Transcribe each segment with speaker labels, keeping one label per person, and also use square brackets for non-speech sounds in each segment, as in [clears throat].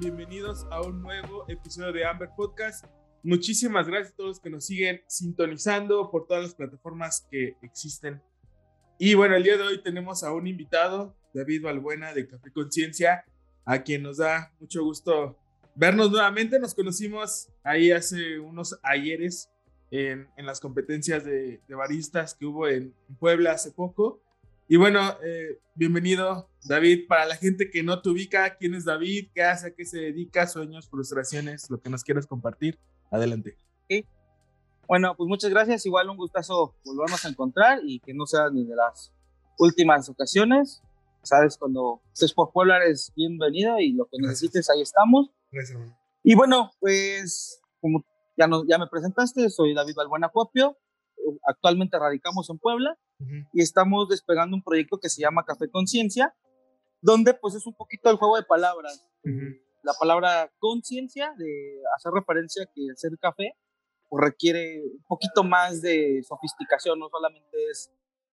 Speaker 1: Bienvenidos a un nuevo episodio de Amber Podcast. Muchísimas gracias a todos los que nos siguen sintonizando por todas las plataformas que existen. Y bueno, el día de hoy tenemos a un invitado, David Balbuena de Café Conciencia, a quien nos da mucho gusto vernos nuevamente. Nos conocimos ahí hace unos ayeres en, las competencias de, baristas que hubo en Puebla hace poco. Y bueno, eh, bienvenido David. Para la gente que no te ubica, ¿quién es David? ¿Qué hace? ¿A qué se dedica? Sueños, frustraciones, lo que nos quieras compartir. Adelante.
Speaker 2: Okay. Bueno, pues muchas gracias. Igual un gustazo volvernos a encontrar y que no sea ni de las últimas ocasiones. Sabes, cuando estés por Puebla eres bienvenido y lo que gracias. necesites, ahí estamos.
Speaker 1: Gracias, hermano.
Speaker 2: Y bueno, pues como ya, no, ya me presentaste, soy David Balbuena Copio. Actualmente radicamos en Puebla uh -huh. y estamos despegando un proyecto que se llama Café Conciencia, donde pues es un poquito el juego de palabras. Uh -huh. La palabra conciencia, de hacer referencia a que hacer café pues, requiere un poquito más de sofisticación, no solamente es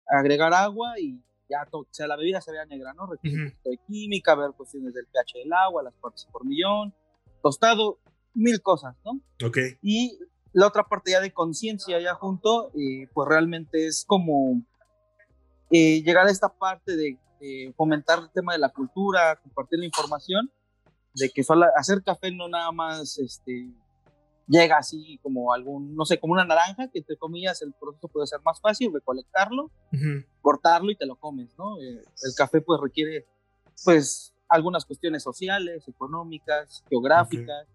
Speaker 2: agregar agua y ya o sea, la bebida se vea negra, ¿no? Requiere uh -huh. un poquito de química, ver cuestiones del pH del agua, las partes por millón, tostado, mil cosas, ¿no?
Speaker 1: Ok.
Speaker 2: Y la otra parte ya de conciencia ya junto, pues realmente es como eh, llegar a esta parte de fomentar el tema de la cultura, compartir la información, de que solo hacer café no nada más este, llega así como algún, no sé, como una naranja, que entre comillas el proceso puede ser más fácil, recolectarlo, uh -huh. cortarlo y te lo comes, ¿no? Eh, el café pues requiere pues algunas cuestiones sociales, económicas, geográficas.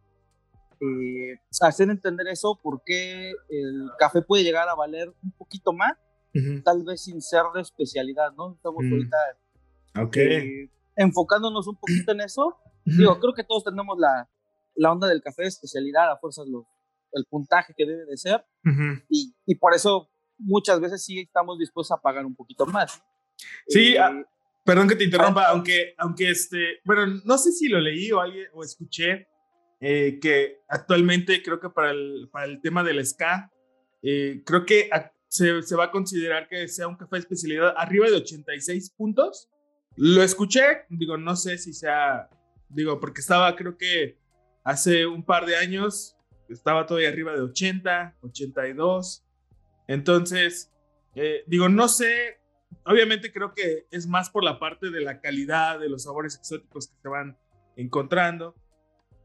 Speaker 2: Eh, hacer entender eso, porque el café puede llegar a valer un poquito más, uh -huh. tal vez sin ser de especialidad, ¿no? Estamos uh -huh. ahorita
Speaker 1: okay.
Speaker 2: eh, enfocándonos un poquito en eso. Uh -huh. Digo, creo que todos tenemos la, la onda del café de especialidad, a fuerzas los, el puntaje que debe de ser, y, y, por eso muchas veces sí estamos dispuestos a pagar un poquito más.
Speaker 1: Sí, eh, ah, perdón que te interrumpa, ah, aunque, aunque este, bueno, no sé si lo leí o, alguien, o escuché, eh, que actualmente creo que para el, para el tema del ska, eh, creo que se, se, va a considerar que sea un café de especialidad arriba de 86 puntos. Lo escuché, digo, no sé si sea, digo, porque estaba, creo que hace un par de años, estaba todavía arriba de 80, 82. Entonces, eh, digo, no sé, obviamente creo que es más por la parte de la calidad, de los sabores exóticos que se van encontrando.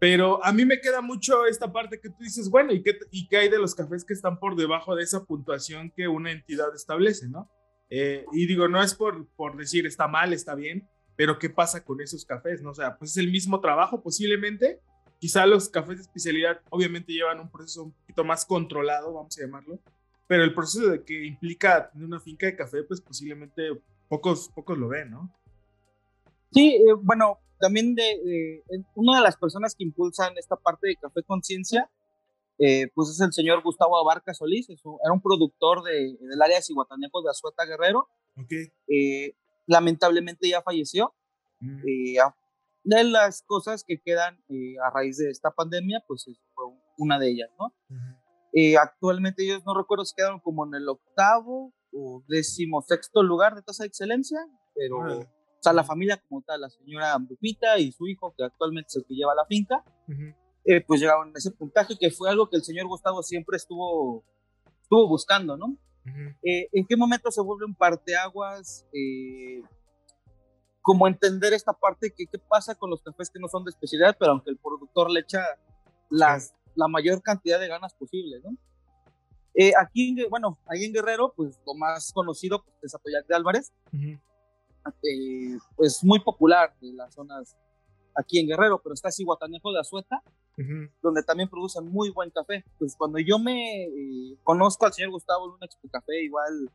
Speaker 1: Pero a mí me queda mucho esta parte que tú dices, bueno, ¿y qué, ¿y qué hay de los cafés que están por debajo de esa puntuación que una entidad establece, no? Eh, y digo, no es por, por decir está mal, está bien, pero ¿qué pasa con esos cafés, no? O sea, pues es el mismo trabajo posiblemente. Quizá los cafés de especialidad obviamente llevan un proceso un poquito más controlado, vamos a llamarlo, pero el proceso de que implica tener una finca de café, pues posiblemente pocos, pocos lo ven, ¿no?
Speaker 2: Sí, eh, bueno, también de, de, una de las personas que impulsan esta parte de Café Conciencia, eh, pues es el señor Gustavo Abarca Solís, un, era un productor de, del área de Cihuatanejo de Azueta Guerrero.
Speaker 1: Okay.
Speaker 2: Eh, lamentablemente ya falleció. Mm. Eh, de las cosas que quedan a raíz de esta pandemia, pues fue una de ellas, ¿no? Uh -huh. actualmente ellos no recuerdo si quedaron como en el octavo o decimosexto lugar de tasa de excelencia, pero... Uh -huh o sea, la familia como tal, la señora Lupita y su hijo, que actualmente es el que lleva la finca, uh -huh. eh, pues llegaron a ese puntaje que fue algo que el señor Gustavo siempre estuvo, estuvo buscando, ¿no? Uh -huh. eh, ¿En qué momento se vuelve un parteaguas? Eh, como entender esta parte, que qué pasa con los cafés que no son de especialidad, pero aunque el productor le echa las, la mayor cantidad de ganas posible, ¿no? Eh, aquí, bueno, ahí en Guerrero, pues lo más conocido pues, es Atoyac de Álvarez, eh, pues muy popular de las zonas aquí en Guerrero, pero está Cihuatanejo de Azueta, uh -huh. donde también producen muy buen café. Pues cuando yo me eh, conozco al señor Gustavo Expo Café, igual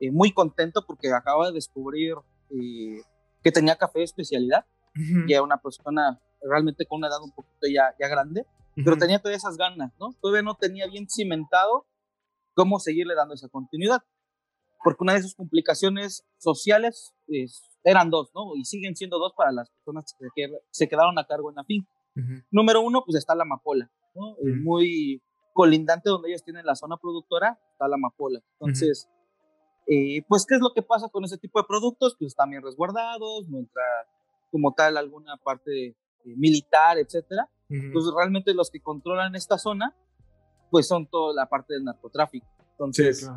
Speaker 2: eh, muy contento porque acaba de descubrir eh, que tenía café de especialidad uh -huh. y era una persona realmente con una edad un poquito ya, ya grande, pero tenía todas esas ganas, ¿no? Todavía no tenía bien cimentado cómo seguirle dando esa continuidad, porque una de sus complicaciones sociales eran dos, ¿no? Y siguen siendo dos para las personas que se quedaron a cargo en la finca. Número uno, pues está la amapola, ¿no? Muy colindante donde ellos tienen la zona productora, está la amapola. Entonces, eh, pues, ¿qué es lo que pasa con ese tipo de productos? Pues están bien resguardados, no entra como tal alguna parte eh, militar, etcétera. Entonces, realmente los que controlan esta zona, pues son toda la parte del narcotráfico. Entonces,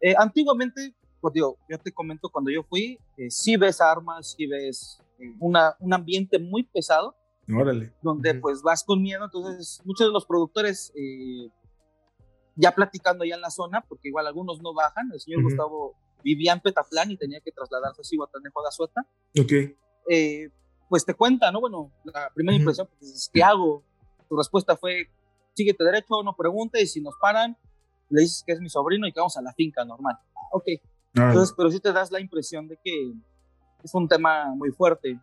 Speaker 2: eh, antiguamente, pues digo, yo te comento, cuando yo fui, sí ves armas, sí ves una, un ambiente muy pesado.
Speaker 1: Órale.
Speaker 2: Donde pues vas con miedo, entonces muchos de los productores ya platicando ya en la zona, porque igual algunos no bajan, el señor Gustavo vivía en Petatlán y tenía que trasladarse a Guatanejo de Azueta.
Speaker 1: Ok.
Speaker 2: Eh, pues te cuenta, ¿no? Bueno, la primera impresión, pues, ¿qué hago? Tu respuesta fue, síguete derecho, no pregunte, y si nos paran, le dices que es mi sobrino y que vamos a la finca normal. Ah, ok. Entonces, pero sí te das la impresión de que es un tema muy fuerte.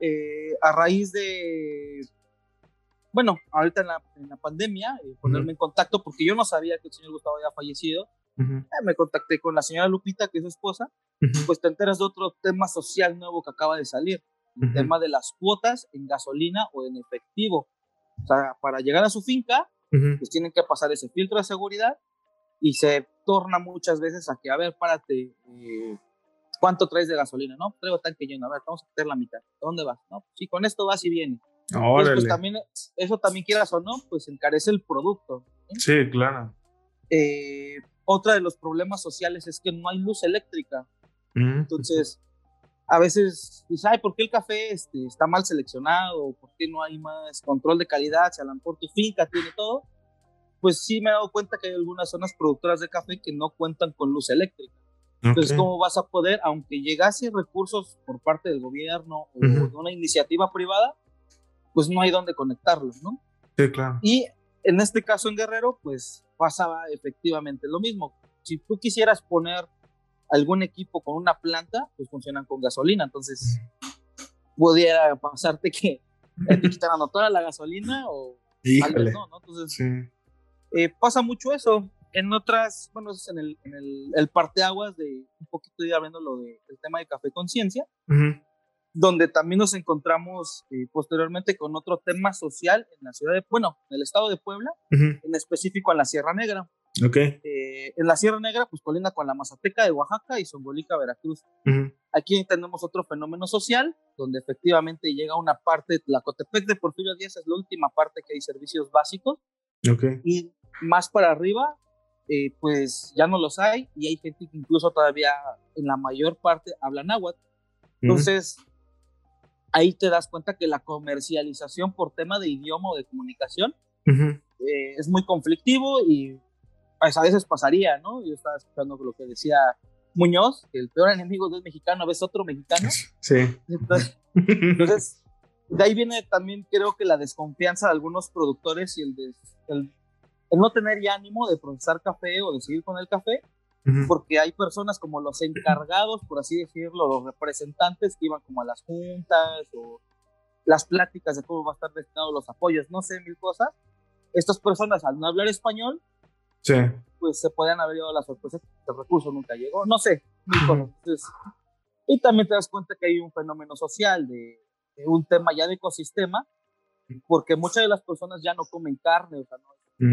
Speaker 2: Eh, a raíz de bueno, ahorita en la, en la pandemia, eh, ponerme en contacto, porque yo no sabía que el señor Gustavo había fallecido. Eh, me contacté con la señora Lupita, que es su esposa, pues te enteras de otro tema social nuevo que acaba de salir, el tema de las cuotas en gasolina o en efectivo. O sea, para llegar a su finca, pues tienen que pasar ese filtro de seguridad y se torna muchas veces a que, a ver, párate, eh, ¿cuánto traes de gasolina? No, traigo tanque lleno, a ver, vamos a meter la mitad. ¿Dónde vas? No, sí, con esto vas y vienes pues también, eso también quieras o no, pues encarece el producto.
Speaker 1: Sí, claro.
Speaker 2: Eh, otra de los problemas sociales es que no hay luz eléctrica. Mm. Entonces, a veces dices, ay, ¿por qué el café este, está mal seleccionado? ¿Por qué no hay más control de calidad? Si a lo mejor tu finca tiene todo. Pues sí me he dado cuenta que hay algunas zonas productoras de café que no cuentan con luz eléctrica. Entonces, ¿cómo vas a poder, aunque llegase recursos por parte del gobierno o de una iniciativa privada, pues no hay dónde conectarlos, ¿no?
Speaker 1: Sí, claro.
Speaker 2: Y en este caso en Guerrero, pues pasaba efectivamente lo mismo. Si tú quisieras poner algún equipo con una planta, pues funcionan con gasolina, entonces pudiera pasarte que te quitaran toda la gasolina o
Speaker 1: Híjole.
Speaker 2: no, ¿no? Entonces, eh, pasa mucho eso. En otras, bueno, es en el, en el, el parteaguas de un poquito ya viendo lo del tema de café conciencia donde también nos encontramos eh, posteriormente con otro tema social en la ciudad de, bueno, en el estado de Puebla, en específico en la Sierra Negra.
Speaker 1: Okay.
Speaker 2: Eh, en la Sierra Negra, pues colinda con la Mazateca de Oaxaca y Zongolica, Veracruz. Aquí tenemos otro fenómeno social, donde efectivamente llega una parte, la Cotepec de Porfirio Díaz es la última parte que hay servicios básicos.
Speaker 1: Okay.
Speaker 2: Y más para arriba, eh, pues ya no los hay y hay gente que incluso todavía en la mayor parte habla náhuatl. Entonces, ahí te das cuenta que la comercialización por tema de idioma o de comunicación eh, es muy conflictivo y pues, a veces pasaría, ¿no? Yo estaba escuchando lo que decía Muñoz, que el peor enemigo de un mexicano es otro mexicano.
Speaker 1: Sí.
Speaker 2: Entonces, de ahí viene también creo que la desconfianza de algunos productores y el, el, el no tener ya ánimo de procesar café o de seguir con el café porque hay personas como los encargados, por así decirlo, los representantes que iban como a las juntas o las pláticas de cómo va a estar destinados los apoyos, no sé, mil cosas. Estas personas, al no hablar español,
Speaker 1: sí.
Speaker 2: pues se podían haber llevado la sorpresa que el recurso nunca llegó, no sé, cosas. y también te das cuenta que hay un fenómeno social, de, un tema ya de ecosistema, porque muchas de las personas ya no comen carne, o sea,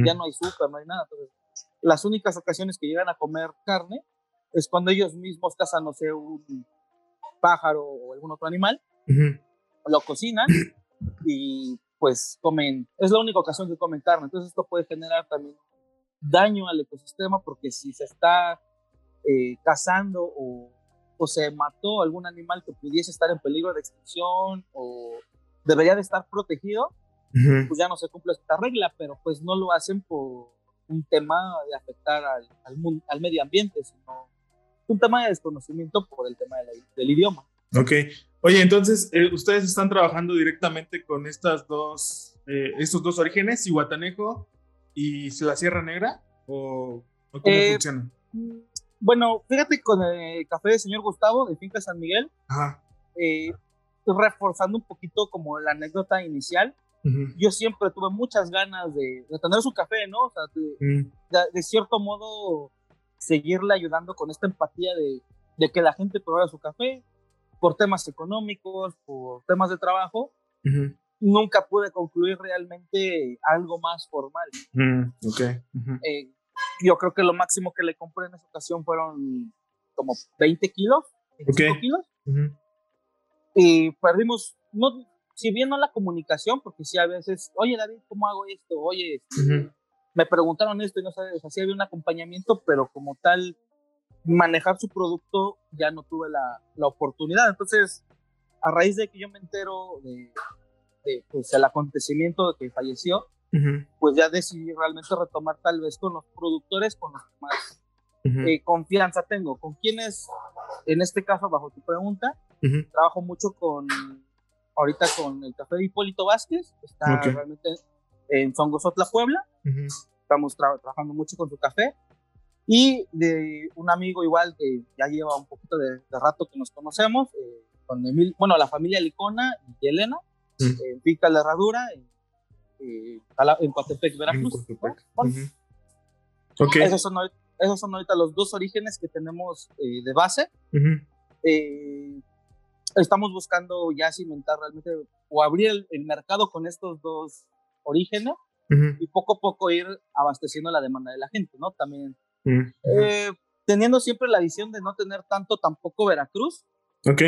Speaker 2: ya no hay súper, no hay nada. Entonces, las únicas ocasiones que llegan a comer carne es cuando ellos mismos cazan, no sé, un pájaro o algún otro animal, lo cocinan y pues comen, es la única ocasión que comen carne. Entonces esto puede generar también daño al ecosistema porque si se está eh, cazando o, o, se mató algún animal que pudiese estar en peligro de extinción o debería de estar protegido, pues ya no se cumple esta regla, pero pues no lo hacen por un tema de afectar al, al, medio ambiente, sino un tema de desconocimiento por el tema del idioma.
Speaker 1: Ok. Oye, entonces, eh, ¿ustedes están trabajando directamente con estas dos, eh, estos dos orígenes, Iguatanejo y la Sierra Negra? ¿O, cómo eh, funciona?
Speaker 2: Bueno, fíjate con el café del señor Gustavo de Finca San Miguel.
Speaker 1: Ajá.
Speaker 2: reforzando un poquito como la anécdota inicial, yo siempre tuve muchas ganas de, tener su café, ¿no? O sea, de, de, cierto modo seguirle ayudando con esta empatía de, de que la gente probara su café por temas económicos, por temas de trabajo. Nunca pude concluir realmente algo más formal.
Speaker 1: okay.
Speaker 2: Eh, yo creo que lo máximo que le compré en esa ocasión fueron como 20 kilos. 25 kilos. Y perdimos, no, si bien no la comunicación, porque sí a veces, oye David, ¿cómo hago esto? Oye, este, me preguntaron esto y no sabes, así había un acompañamiento, pero como tal, manejar su producto ya no tuve la, la oportunidad. Entonces, a raíz de que yo me entero de, de pues, el acontecimiento de que falleció, pues ya decidí realmente retomar tal vez con los productores con los que más eh, confianza tengo. ¿Con quienes, en este caso, bajo tu pregunta, trabajo mucho con, ahorita con el café de Hipólito Vázquez, está realmente en Songosotla, Puebla. Estamos trabajando mucho con su café. Y de un amigo igual que ya lleva un poquito de, rato que nos conocemos, eh, con Emil, bueno, la familia Licona y Elena, en Pica la Herradura, en, eh, en Coatepec, Veracruz. esos, son, esos, son, ahorita los dos orígenes que tenemos eh, de base. estamos buscando ya cimentar realmente o abrir el mercado con estos dos orígenes y poco a poco ir abasteciendo la demanda de la gente, ¿no? También eh, teniendo siempre la visión de no tener tanto tampoco Veracruz,
Speaker 1: ok.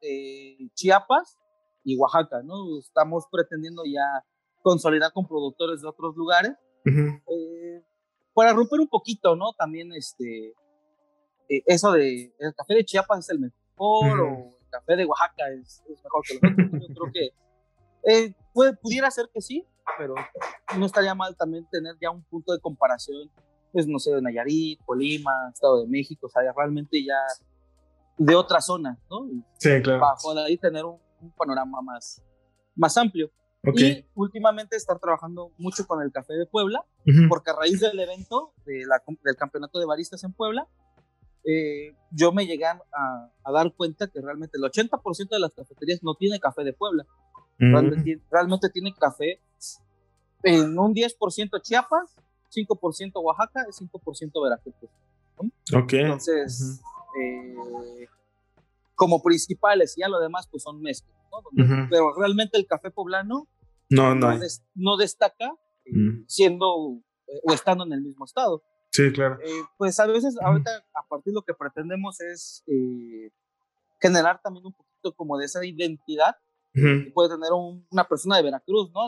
Speaker 2: Eh, Chiapas y Oaxaca, ¿no? Estamos pretendiendo ya consolidar con productores de otros lugares eh, para romper un poquito, ¿no? También este eso de el café de Chiapas es el mejor o el café de Oaxaca es, mejor que los otros. Yo creo que puede, pudiera ser que sí, pero no estaría mal también tener ya un punto de comparación, pues no sé, de Nayarit, Colima, Estado de México, o sea, realmente ya de otra zona, ¿no?
Speaker 1: Sí, claro.
Speaker 2: Bajo ahí tener un, panorama más, más amplio. Y últimamente estar trabajando mucho con el Café de Puebla, porque a raíz del evento de la, del campeonato de baristas en Puebla, eh, yo me llegué a, a, dar cuenta que realmente el 80% de las cafeterías no tiene café de Puebla. Realmente, tiene café en un 10% Chiapas, 5% Oaxaca y 5% Veracruz. Entonces, eh, como principales, y ya lo demás pues son mezclas, Pero realmente el café poblano
Speaker 1: no, no,
Speaker 2: no, destaca eh, siendo eh, o estando en el mismo estado.
Speaker 1: Sí, claro.
Speaker 2: pues a veces, ahorita, a partir de lo que pretendemos es generar también un poquito como de esa identidad puede tener una persona de Veracruz, ¿no?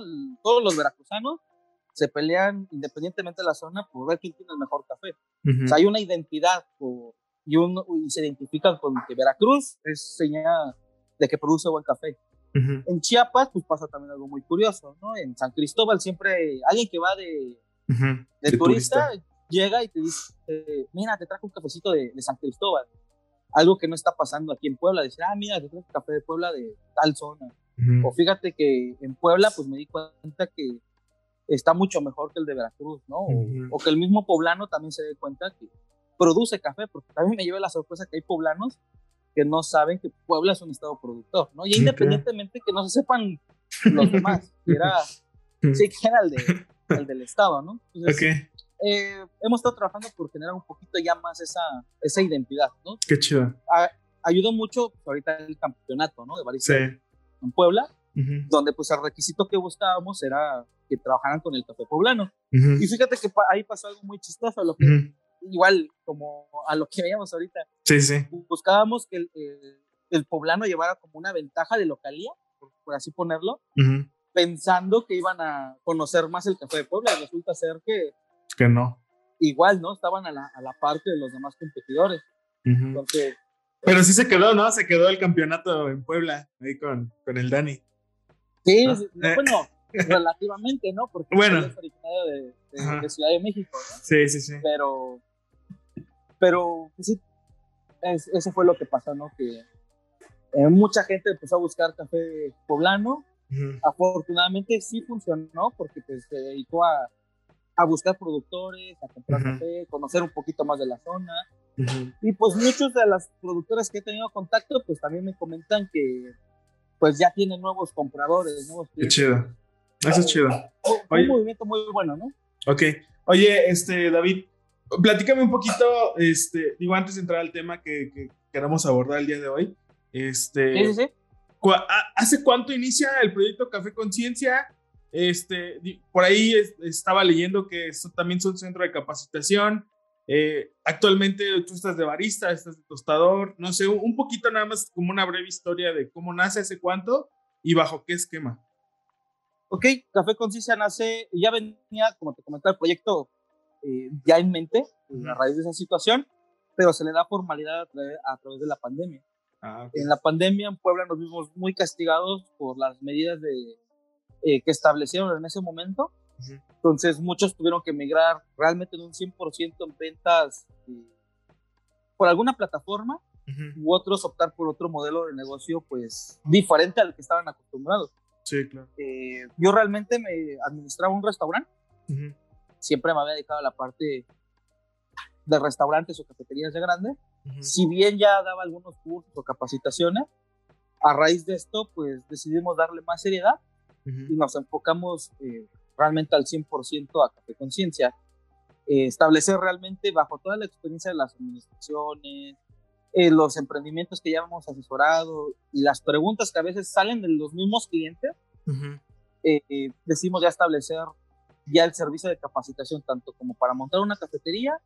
Speaker 2: Todos los veracruzanos se pelean independientemente de la zona por ver quién tiene el mejor café. O sea, hay una identidad y, uno, y se identifican con que Veracruz es señal de que produce buen café. En Chiapas, pues pasa también algo muy curioso, ¿no? En San Cristóbal siempre alguien que va de, de, turista, llega y te dice, mira, te trajo un cafecito de, de, San Cristóbal. Algo que no está pasando aquí en Puebla. Dice, ah, mira, te trajo café de Puebla de tal zona. O fíjate que en Puebla, pues me di cuenta que está mucho mejor que el de Veracruz, ¿no? O, que el mismo poblano también se dé cuenta que produce café, porque también me lleva la sorpresa que hay poblanos que no saben que Puebla es un estado productor, ¿no? Y independientemente que no se sepan los demás, [laughs] que era, sí, que era el, de, el del estado, ¿no?
Speaker 1: Entonces,
Speaker 2: eh, hemos estado trabajando por generar un poquito ya más esa, esa identidad, ¿no?
Speaker 1: Qué chido.
Speaker 2: ayudó mucho ahorita el campeonato, ¿no? De Barista en Puebla, donde pues el requisito que buscábamos era que trabajaran con el café poblano. Y fíjate que ahí pasó algo muy chistoso, lo que, igual como a lo que veíamos ahorita.
Speaker 1: Sí, sí.
Speaker 2: Buscábamos que el, el, poblano llevara como una ventaja de localía, por, así ponerlo, pensando que iban a conocer más el café de Puebla. Y resulta ser que...
Speaker 1: Que no.
Speaker 2: Igual, ¿no? Estaban a la, a la parte de los demás competidores. Entonces...
Speaker 1: Pero sí se quedó, ¿no? Se quedó el campeonato en Puebla, ahí con, con el Dani.
Speaker 2: Sí, bueno, [laughs] relativamente, ¿no? Porque
Speaker 1: bueno.
Speaker 2: es originario de, de, Ciudad de México, ¿no?
Speaker 1: Sí, sí, sí.
Speaker 2: Pero, pero pues sí, eso fue lo que pasó, ¿no? Que eh, mucha gente empezó a buscar café poblano. Afortunadamente sí funcionó porque pues, se dedicó a, a buscar productores, a comprar café, conocer un poquito más de la zona. Y pues muchos de las productoras que he tenido contacto, pues también me comentan que pues ya tiene nuevos compradores, nuevos
Speaker 1: Qué chido. Eso es chido.
Speaker 2: un movimiento muy bueno, ¿no?
Speaker 1: Ok. Oye, este, David, platícame un poquito, este, digo, antes de entrar al tema que, que queramos abordar el día de hoy. Este,
Speaker 2: sí, sí, sí.
Speaker 1: ¿Hace cuánto inicia el proyecto Café Conciencia? Este, por ahí estaba leyendo que esto también es un centro de capacitación. Eh, actualmente tú estás de barista, estás de tostador, no sé, un poquito nada más como una breve historia de cómo nace, hace cuánto y bajo qué esquema.
Speaker 2: Ok, Café Conciencia nace, ya venía, como te comentaba, el proyecto eh, ya en mente, a raíz de esa situación, pero se le da formalidad a, través de la pandemia. Ah, en la pandemia en Puebla nos vimos muy castigados por las medidas de, eh, que establecieron en ese momento. Entonces muchos tuvieron que emigrar realmente en un 100% en ventas eh, por alguna plataforma u otros optar por otro modelo de negocio pues diferente al que estaban acostumbrados.
Speaker 1: Sí, claro.
Speaker 2: Eh, yo realmente me administraba un restaurante. Siempre me había dedicado a la parte de restaurantes o cafeterías de grande. Si bien ya daba algunos cursos o capacitaciones, a raíz de esto, pues decidimos darle más seriedad y nos enfocamos eh, realmente al 100% a Café Conciencia. Eh, establecer realmente bajo toda la experiencia de las administraciones, eh, los emprendimientos que ya hemos asesorado y las preguntas que a veces salen de los mismos clientes, decimos ya establecer ya el servicio de capacitación tanto como para montar una cafetería,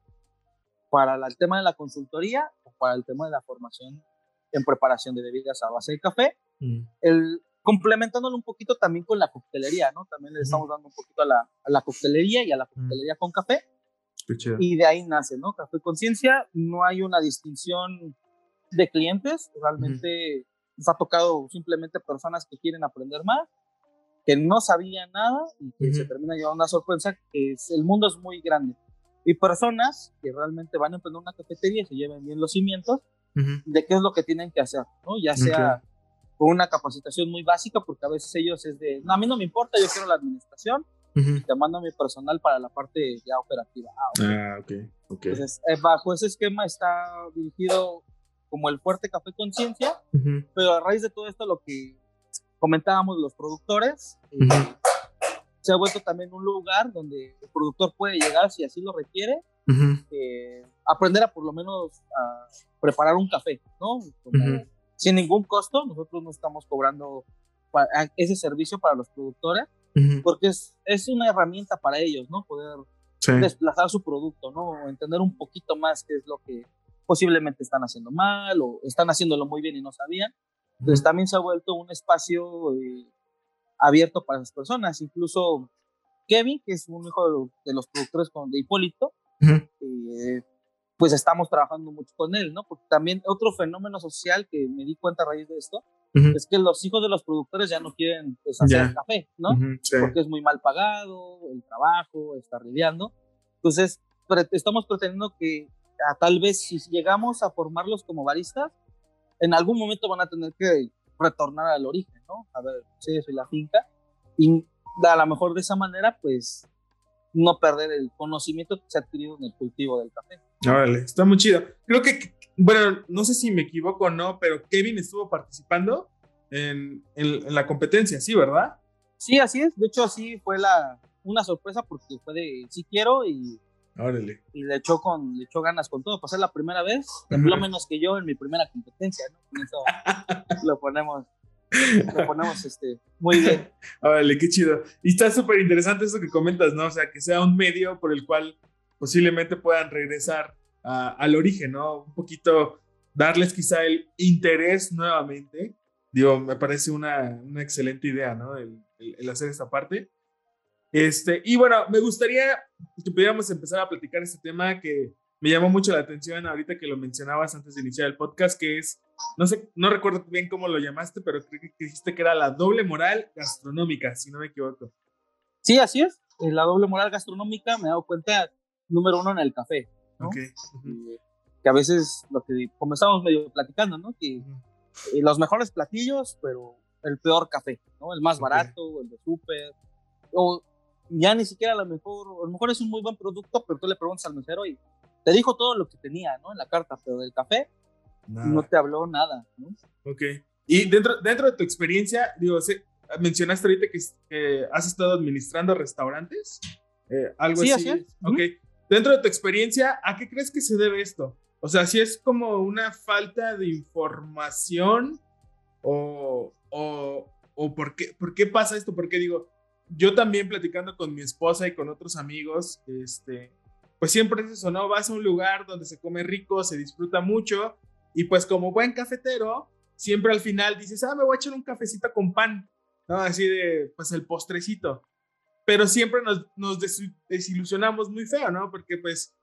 Speaker 2: para el tema de la consultoría o para el tema de la formación en preparación de bebidas a base de café. El, complementándolo un poquito también con la coctelería, ¿no? También le estamos dando un poquito a la, a la coctelería y a la coctelería con café. Y de ahí nace, ¿no? Café Conciencia, no hay una distinción de clientes, realmente nos ha tocado simplemente personas que quieren aprender más, que no sabían nada y que se termina llevando una sorpresa, que es, el mundo es muy grande. Y personas que realmente van a emprender una cafetería y se lleven bien los cimientos de qué es lo que tienen que hacer, ¿no? Ya sea con una capacitación muy básica, porque a veces ellos es de, no, a mí no me importa, yo quiero la administración, y te mando mi personal para la parte ya operativa.
Speaker 1: Ah, ok.
Speaker 2: Ah, Entonces, eh, bajo ese esquema está dirigido como el fuerte café conciencia, pero a raíz de todo esto, lo que comentábamos los productores, eh, se ha vuelto también un lugar donde el productor puede llegar si así lo requiere, eh, aprender a por lo menos a preparar un café, ¿no? sin ningún costo. Nosotros no estamos cobrando ese servicio para los productores, porque es, es, una herramienta para ellos, ¿no? Poder desplazar su producto, ¿no? Entender un poquito más qué es lo que posiblemente están haciendo mal o están haciéndolo muy bien y no sabían. Entonces también se ha vuelto un espacio eh, abierto para esas personas. Incluso Kevin, que es un hijo de, los productores con, de Hipólito, eh, pues estamos trabajando mucho con él, ¿no? Porque también otro fenómeno social que me di cuenta a raíz de esto es que los hijos de los productores ya no quieren pues, hacer café, ¿no? Porque es muy mal pagado, el trabajo, está lidiando. Entonces, estamos pretendiendo que a, tal vez si llegamos a formarlos como baristas, en algún momento van a tener que retornar al origen, ¿no? A ver, sí, soy la finca. Y a lo mejor de esa manera, pues, no perder el conocimiento que se ha adquirido en el cultivo del café.
Speaker 1: Órale, está muy chido. Creo que, bueno, no sé si me equivoco o no, pero Kevin estuvo participando en, en, la competencia, ¿sí, verdad?
Speaker 2: Sí, así es. De hecho, sí fue la, una sorpresa porque fue de sí quiero y,
Speaker 1: Órale.
Speaker 2: y le echó, con, le echó ganas con todo. Pasé la primera vez, tembló menos que yo en mi primera competencia, ¿no? Con eso [laughs] lo ponemos lo ponemos este, muy bien. [laughs]
Speaker 1: Órale, qué chido. Y está súper interesante eso que comentas, ¿no? O sea, que sea un medio por el cual posiblemente puedan regresar al origen, ¿no? Un poquito darles quizá el interés nuevamente. Digo, me parece una, una excelente idea, ¿no? El, el, hacer esta parte. Este, y bueno, me gustaría que pudiéramos empezar a platicar este tema que me llamó mucho la atención ahorita que lo mencionabas antes de iniciar el podcast, que es, no sé, no recuerdo bien cómo lo llamaste, pero creo que dijiste que era la doble moral gastronómica, si no me equivoco.
Speaker 2: Sí, así es. La doble moral gastronómica me he dado cuenta número uno en el café. ¿no? que a veces lo que comenzamos medio platicando, ¿no? Que eh, los mejores platillos, pero el peor café, ¿no? El más barato, el de súper, o ya ni siquiera a lo mejor, a lo mejor es un muy buen producto, pero tú le preguntas al mesero y te dijo todo lo que tenía, ¿no? En la carta, pero del café no te habló nada, ¿no?
Speaker 1: Ok. Y dentro, dentro de tu experiencia, digo, mencionaste ahorita que, has estado administrando restaurantes, eh, algo
Speaker 2: sí,
Speaker 1: así.
Speaker 2: así
Speaker 1: Ok. Dentro de tu experiencia, ¿a qué crees que se debe esto? O sea, si es como una falta de información o, o, o por, qué, por qué pasa esto, porque digo, yo también platicando con mi esposa y con otros amigos, este, pues siempre es eso, ¿no? Vas a un lugar donde se come rico, se disfruta mucho y pues como buen cafetero, siempre al final dices, ah, me voy a echar un cafecito con pan, ¿no? Así de, pues el postrecito. Pero siempre nos, nos desilusionamos muy feo, ¿no? Porque pues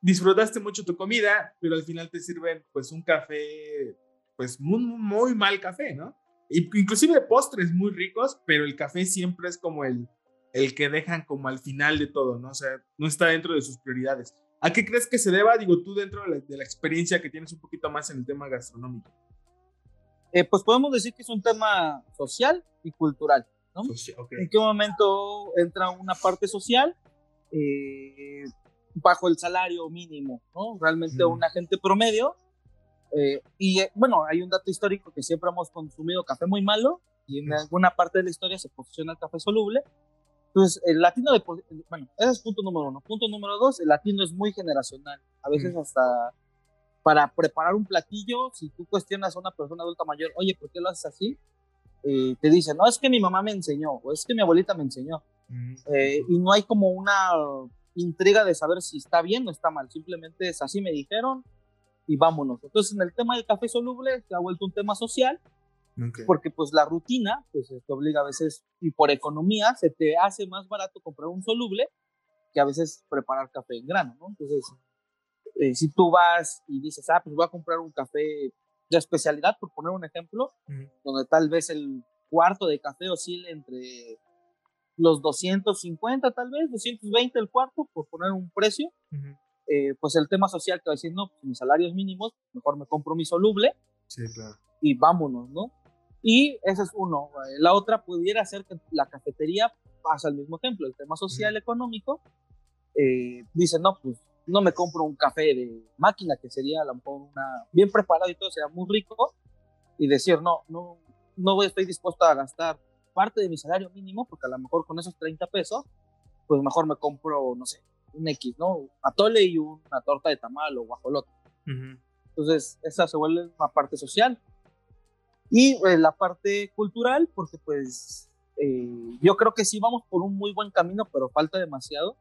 Speaker 1: disfrutaste mucho tu comida, pero al final te sirven pues un café, pues muy, muy mal café, ¿no? Inclusive postres muy ricos, pero el café siempre es como el, el que dejan como al final de todo, ¿no? O sea, no está dentro de sus prioridades. ¿A qué crees que se deba, digo, tú dentro de la, experiencia que tienes un poquito más en el tema gastronómico?
Speaker 2: Eh, pues podemos decir que es un tema social y cultural, ¿no? ¿En qué momento entra una parte social eh, bajo el salario mínimo, ¿no? Realmente un agente promedio. Eh, y bueno, hay un dato histórico que siempre hemos consumido café muy malo y en alguna parte de la historia se posiciona el café soluble entonces, el latino, de, bueno, ese es punto número uno. Punto número dos, el latino es muy generacional. A veces hasta para preparar un platillo, si tú cuestionas a una persona adulta mayor, oye, ¿por qué lo haces así? Eh, te dice, no, es que mi mamá me enseñó, o es que mi abuelita me enseñó. Eh, y no hay como una intriga de saber si está bien o está mal, simplemente es así me dijeron y vámonos. Entonces, en el tema del café soluble se ha vuelto un tema social porque pues la rutina, pues te obliga a veces, y por economía, se te hace más barato comprar un soluble que a veces preparar café en grano, ¿no? Entonces, eh, si tú vas y dices, ah, pues voy a comprar un café de especialidad, por poner un ejemplo, donde tal vez el cuarto de café oscile entre los 250, tal vez, 220 el cuarto, por poner un precio, eh, pues el tema social que va a decir, no, pues mis salarios mínimos, mejor me compro mi soluble.
Speaker 1: Sí, claro.
Speaker 2: Y vámonos, ¿no? Y ese es uno. La otra pudiera ser que la cafetería pasa el mismo ejemplo, el tema social, económico. Eh, dice, no, pues no me compro un café de máquina, que sería a lo mejor una, bien preparado y todo, sería muy rico. Y decir, no, no, no estoy dispuesto a gastar parte de mi salario mínimo, porque a lo mejor con esos 30 pesos, pues mejor me compro, no sé, un X, ¿no? Atole y una torta de tamal o guajolote. Entonces, esa se vuelve una parte social. Y eh, la parte cultural, porque pues eh, yo creo que sí vamos por un muy buen camino, pero falta demasiado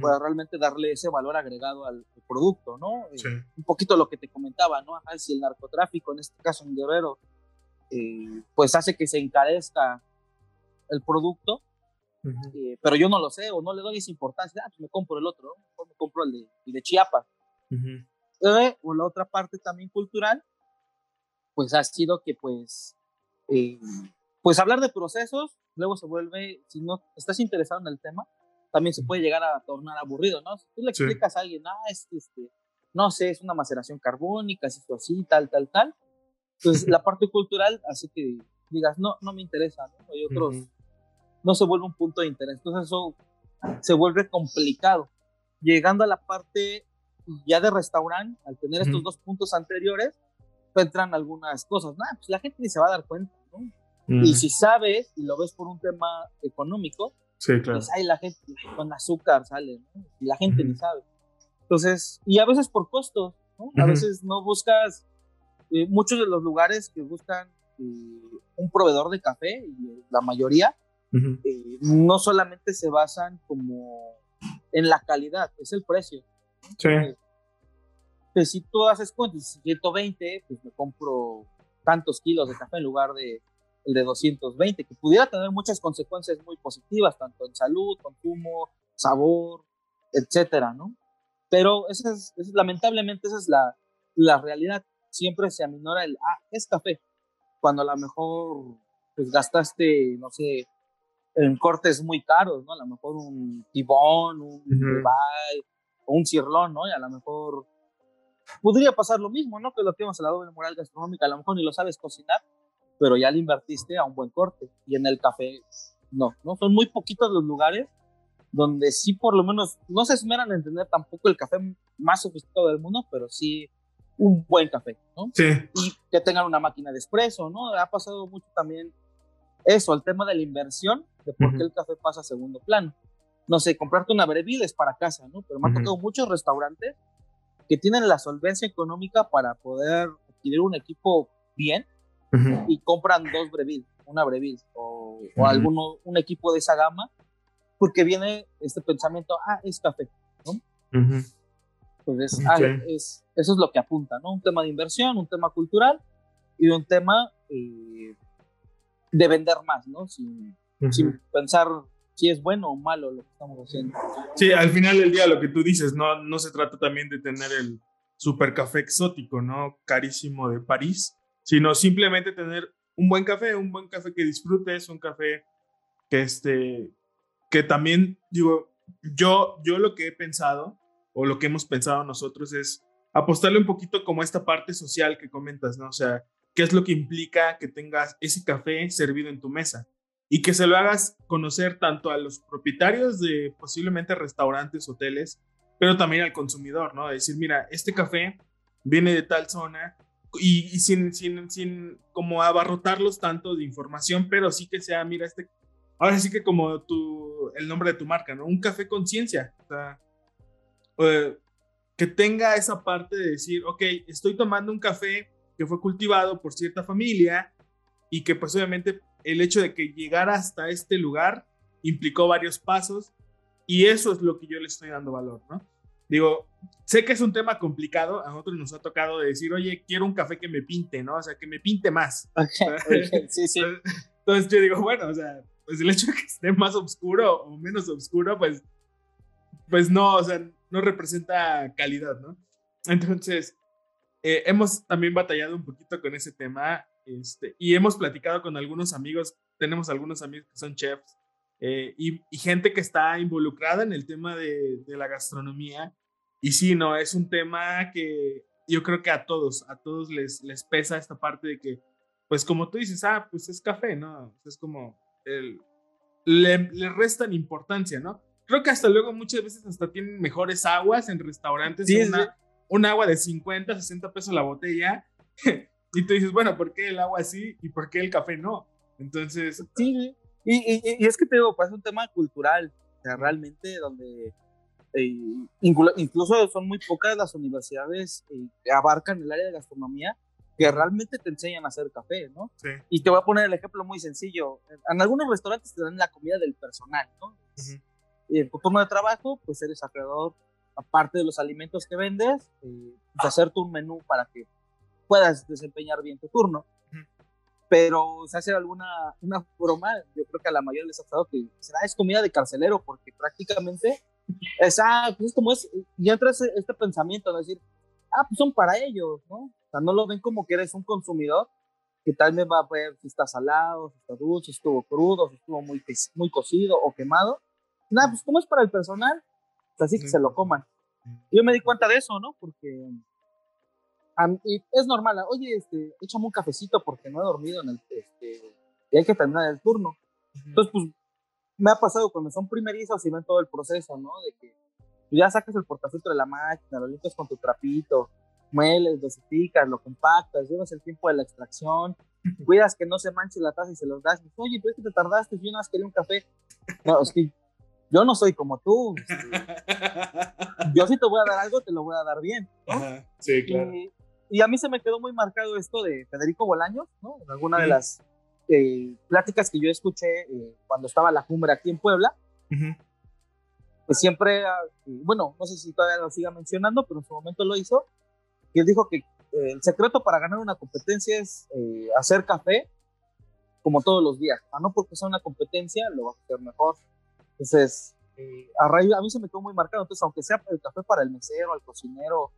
Speaker 2: para realmente darle ese valor agregado al, producto, ¿no? Eh, un poquito lo que te comentaba, ¿no? Ajá, si el narcotráfico, en este caso en Guerrero, pues hace que se encarezca el producto, pero yo no lo sé o no le doy esa importancia, ah, pues me compro el otro, ¿no? me compro el de, el de Chiapas. o la otra parte también cultural, pues ha sido que pues, eh, pues hablar de procesos, luego se vuelve, si no estás interesado en el tema, también se puede llegar a tornar aburrido, ¿no? Si tú le explicas a alguien, ah, este, no sé, es una maceración carbónica, es esto así, tal, tal, tal, pues la parte cultural hace que digas, no, no me interesa, ¿no? Hay otros, no se vuelve un punto de interés, entonces eso se vuelve complicado. Llegando a la parte ya de restaurante, al tener estos dos puntos anteriores, entran algunas cosas. pues la gente ni se va a dar cuenta, ¿no? Y si sabes y lo ves por un tema económico,
Speaker 1: sí, claro.
Speaker 2: pues ahí la gente con azúcar sale, ¿no? Y la gente ni sabe. Entonces, y a veces por costos, ¿no? A veces no buscas, eh, muchos de los lugares que buscan eh, un proveedor de café, y la mayoría, eh, no solamente se basan como en la calidad, es el precio.
Speaker 1: Sí
Speaker 2: pues si tú haces cuentas, 120, pues me compro tantos kilos de café en lugar de el de 220, que pudiera tener muchas consecuencias muy positivas, tanto en salud, consumo, sabor, etcétera, ¿no? Pero esa es, lamentablemente esa es la, la realidad. Siempre se aminora el, ah, es café, cuando a lo mejor pues gastaste, no sé, en cortes muy caros, ¿no? A lo mejor un tibón, un uh o un cirlón, ¿no? Y a lo mejor Podría pasar lo mismo, ¿no? Que lo que hemos hablado de moral gastronómica, a lo mejor ni lo sabes cocinar, pero ya le invertiste a un buen corte. Y en el café, no, ¿no? Son muy poquitos los lugares donde sí por lo menos no se esmeran en tener tampoco el café más sofisticado del mundo, pero sí un buen café, ¿no?
Speaker 1: Sí.
Speaker 2: Y que tengan una máquina de espresso, ¿no? Ha pasado mucho también eso, el tema de la inversión, de por qué el café pasa a segundo plano. No sé, comprarte una Breville es para casa, ¿no? Pero me han tocado muchos restaurantes que tienen la solvencia económica para poder adquirir un equipo bien y compran dos Breville, una Breville o, o alguno, un equipo de esa gama, porque viene este pensamiento, ah, es café, ¿no? Entonces, ah, es, eso es lo que apunta, ¿no? Un tema de inversión, un tema cultural y un tema eh, de vender más, ¿no? Sin, sin, pensar si es bueno o malo lo que estamos haciendo.
Speaker 1: Sí, al final del día lo que tú dices, no, no se trata también de tener el super café exótico, ¿no? Carísimo de París, sino simplemente tener un buen café, un buen café que disfrutes, un café que, este, que también, digo, yo, yo lo que he pensado o lo que hemos pensado nosotros es apostarle un poquito como a esta parte social que comentas, ¿no? O sea, ¿qué es lo que implica que tengas ese café servido en tu mesa? Y que se lo hagas conocer tanto a los propietarios de posiblemente restaurantes, hoteles, pero también al consumidor, ¿no? Decir, mira, este café viene de tal zona y, sin, sin, sin como abarrotarlos tanto de información, pero sí que sea, mira, este, ahora sí que como tu, el nombre de tu marca, ¿no? Un café conciencia, o eh, que tenga esa parte de decir, ok, estoy tomando un café que fue cultivado por cierta familia y que pues obviamente el hecho de que llegara hasta este lugar implicó varios pasos y eso es lo que yo le estoy dando valor, ¿no? Digo, sé que es un tema complicado, a nosotros nos ha tocado decir, oye, quiero un café que me pinte, ¿no? O sea, que me pinte más. [laughs]
Speaker 2: sí, sí.
Speaker 1: Entonces yo digo, bueno, o sea, pues el hecho de que esté más oscuro o menos oscuro, pues, pues no, o sea, no representa calidad, ¿no? Entonces, eh, hemos también batallado un poquito con ese tema este, y hemos platicado con algunos amigos, tenemos algunos amigos que son chefs eh, y, gente que está involucrada en el tema de, de, la gastronomía. Y sí, no, es un tema que yo creo que a todos, a todos les, les pesa esta parte de que, pues como tú dices, ah, pues es café, ¿no? Es como, el, le, le restan importancia, ¿no? creo que hasta luego muchas veces hasta tienen mejores aguas en restaurantes. una, Un agua de 50, 60 pesos la botella. [laughs] y tú dices, bueno, ¿por qué el agua sí y por qué el café no? Entonces...
Speaker 2: Sí, y, y, es que te digo, pues es un tema cultural, o sea, realmente donde eh, incluso son muy pocas las universidades eh, que abarcan el área de gastronomía que realmente te enseñan a hacer café, ¿no?
Speaker 1: Sí.
Speaker 2: Y te voy a poner el ejemplo muy sencillo. En algunos restaurantes te dan la comida del personal, ¿no? Y en tu turno de trabajo, pues eres acreedor, aparte de los alimentos que vendes, eh, pues hacerte un menú para que puedas desempeñar bien tu turno. Pero se hace alguna una broma, yo creo que a la mayoría les ha pasado que será es comida de carcelero, porque prácticamente es, ah, pues es como es, y entra este pensamiento de decir, ah, pues son para ellos, ¿no? O sea, no lo ven como que eres un consumidor, que tal vez va a ver si está salado, si está dulce, si estuvo crudo, si estuvo muy, muy cocido o quemado, nada, pues como es para el personal, pues así que se lo coman. Yo me di cuenta de eso, ¿no? Porque es normal, oye, este, échame un cafecito porque no he dormido en el, este, y hay que terminar el turno. Entonces, pues, me ha pasado cuando son primerizos y ven todo el proceso, ¿no? De que ya sacas el portafiltro de la máquina, lo limpias con tu trapito, mueles, dosificas, lo compactas, llevas el tiempo de la extracción, [laughs] cuidas que no se manche la taza y se los das. Oye, pero es que te tardaste, yo no más quería un café. No, es que yo no soy como tú. [laughs] Yo si te voy a dar algo, te lo voy a dar bien.
Speaker 1: sí, claro.
Speaker 2: Y, a mí se me quedó muy marcado esto de Federico Bolaños, ¿no? En alguna de las eh, pláticas que yo escuché eh, cuando estaba la cumbre aquí en Puebla. Pues siempre, ah, bueno, no sé si todavía lo siga mencionando, pero en su momento lo hizo. Y él dijo que eh, el secreto para ganar una competencia es hacer café como todos los días. A no porque sea una competencia, lo va a hacer mejor entonces, eh, a, raíz, a mí se me quedó muy marcado. Entonces, aunque sea el café para el mesero, el cocinero,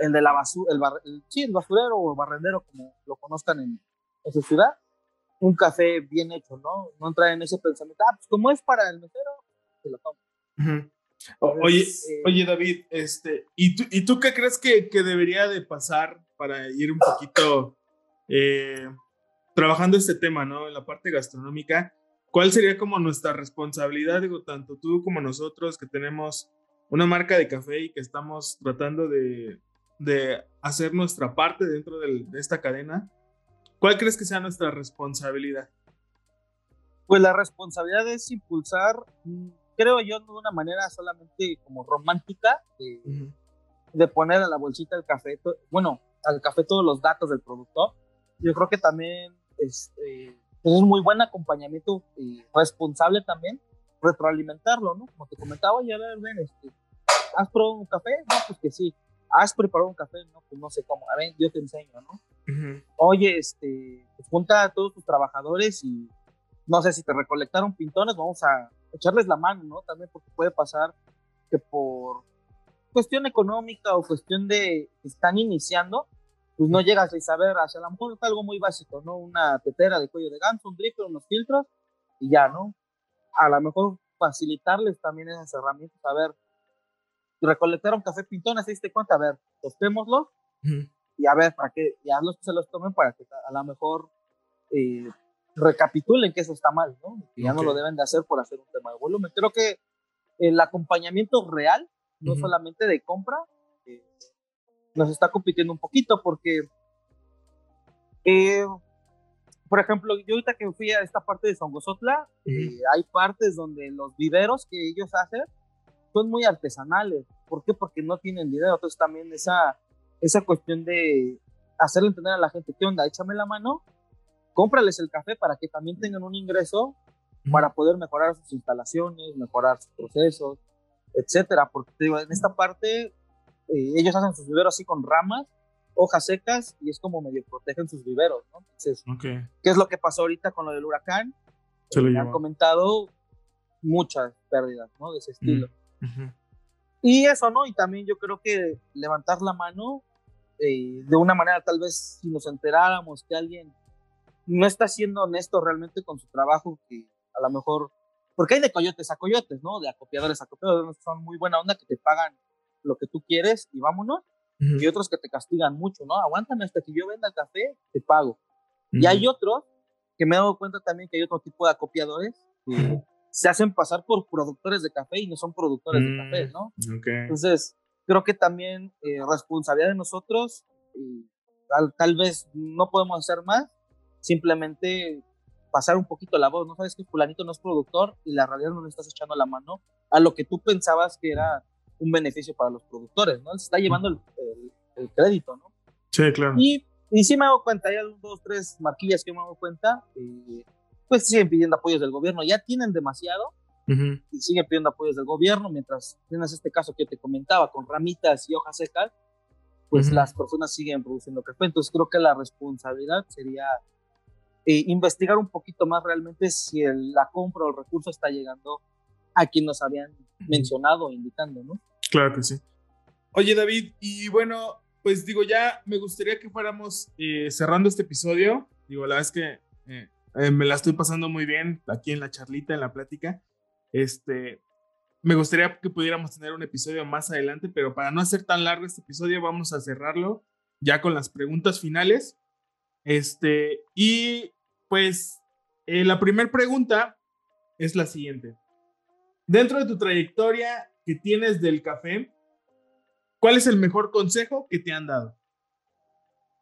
Speaker 2: el de la basura, el, sí, el basurero o el barrendero, como lo conozcan en, en, su ciudad, un café bien hecho, ¿no? No entrar en ese pensamiento, ah, pues como es para el mesero, se lo tomo.
Speaker 1: oye, eh, oye, David, este, ¿y, tú, ¿y tú qué crees que, que debería de pasar para ir un poquito eh, trabajando este tema, ¿no? En la parte gastronómica. ¿Cuál sería como nuestra responsabilidad, digo, tanto tú como nosotros que tenemos una marca de café y que estamos tratando de, de hacer nuestra parte dentro de esta cadena, ¿cuál crees que sea nuestra responsabilidad?
Speaker 2: Pues la responsabilidad es impulsar, creo yo, de una manera solamente como romántica, de, poner a la bolsita del café, bueno, al café todos los datos del productor. Yo creo que también este, pues es muy buen acompañamiento y responsable también retroalimentarlo, ¿no? Como te comentaba, ya ver, ven, este, ¿has probado un café? No, pues que sí. ¿Has preparado un café? No, pues no sé cómo. A ver, yo te enseño, ¿no? Oye, este, pues junta a todos tus trabajadores y no sé si te recolectaron pintones, vamos a echarles la mano, ¿no? También porque puede pasar que por cuestión económica o cuestión de que están iniciando, pues no llegas a saber, hacia a lo mejor algo muy básico, ¿no? Una tetera de cuello de ganso, un dripper, unos filtros y ya, ¿no? A lo mejor facilitarles también esas herramientas, a ver, recolectaron café pintones, ¿te diste cuenta? A ver, tostémoslo y a ver, para que ya los, se los tomen para que a lo mejor eh, recapitulen que eso está mal, ¿no? Que ya no lo deben de hacer por hacer un tema de volumen. Creo que el acompañamiento real, no solamente de compra, nos está compitiendo un poquito porque, eh, por ejemplo, yo ahorita que fui a esta parte de Songosotla, eh, hay partes donde los viveros que ellos hacen son muy artesanales. ¿Por qué? Porque no tienen dinero. Entonces también esa, esa cuestión de hacerle entender a la gente, ¿qué onda? Échame la mano cómprales el café para que también tengan un ingreso para poder mejorar sus instalaciones, mejorar sus procesos, etcétera. Porque en esta parte eh, ellos hacen sus viveros así con ramas, hojas secas y es como medio protegen sus viveros, ¿no? Entonces, ¿qué es lo que pasó ahorita con lo del huracán? Se lo eh, han comentado muchas pérdidas, ¿no? De ese estilo. Y eso, ¿no? Y también yo creo que levantar la mano eh, de una manera, tal vez si nos enteráramos que alguien no está siendo honesto realmente con su trabajo, que a lo mejor, porque hay de coyotes a coyotes, ¿no? De acopiadores a acopiadores, son muy buena onda que te pagan lo que tú quieres y vámonos, y otros que te castigan mucho, ¿no? Aguántame hasta que yo venda el café, te pago. Y hay otros que me he dado cuenta también que hay otro tipo de acopiadores que se hacen pasar por productores de café y no son productores de café, mm, ¿no? Entonces, creo que también eh, responsabilidad de nosotros, y tal, tal, vez no podemos hacer más, simplemente pasar un poquito la voz, ¿no? Sabes que fulanito no es productor y la realidad no le estás echando la mano a lo que tú pensabas que era un beneficio para los productores, ¿no? Se está llevando el, crédito, ¿no?
Speaker 1: Sí, claro.
Speaker 2: Y, y sí me hago cuenta, hay dos, tres marquillas que me hago cuenta, eh, pues siguen pidiendo apoyos del gobierno, ya tienen demasiado y siguen pidiendo apoyos del gobierno, mientras tienes este caso que te comentaba con ramitas y hojas secas, pues las personas siguen produciendo café. Entonces creo que la responsabilidad sería eh, investigar un poquito más realmente si la compra o el recurso está llegando a quien nos habían mencionado indicando, ¿no?
Speaker 1: Claro que sí. Oye, David, y bueno, pues digo, ya me gustaría que fuéramos eh, cerrando este episodio. Digo, la verdad es que eh, me la estoy pasando muy bien aquí en la charlita, en la plática. Este, me gustaría que pudiéramos tener un episodio más adelante, pero para no hacer tan largo este episodio, vamos a cerrarlo ya con las preguntas finales. Este, y pues eh, la primera pregunta es la siguiente. Dentro de tu trayectoria que tienes del café, ¿cuál es el mejor consejo que te han dado?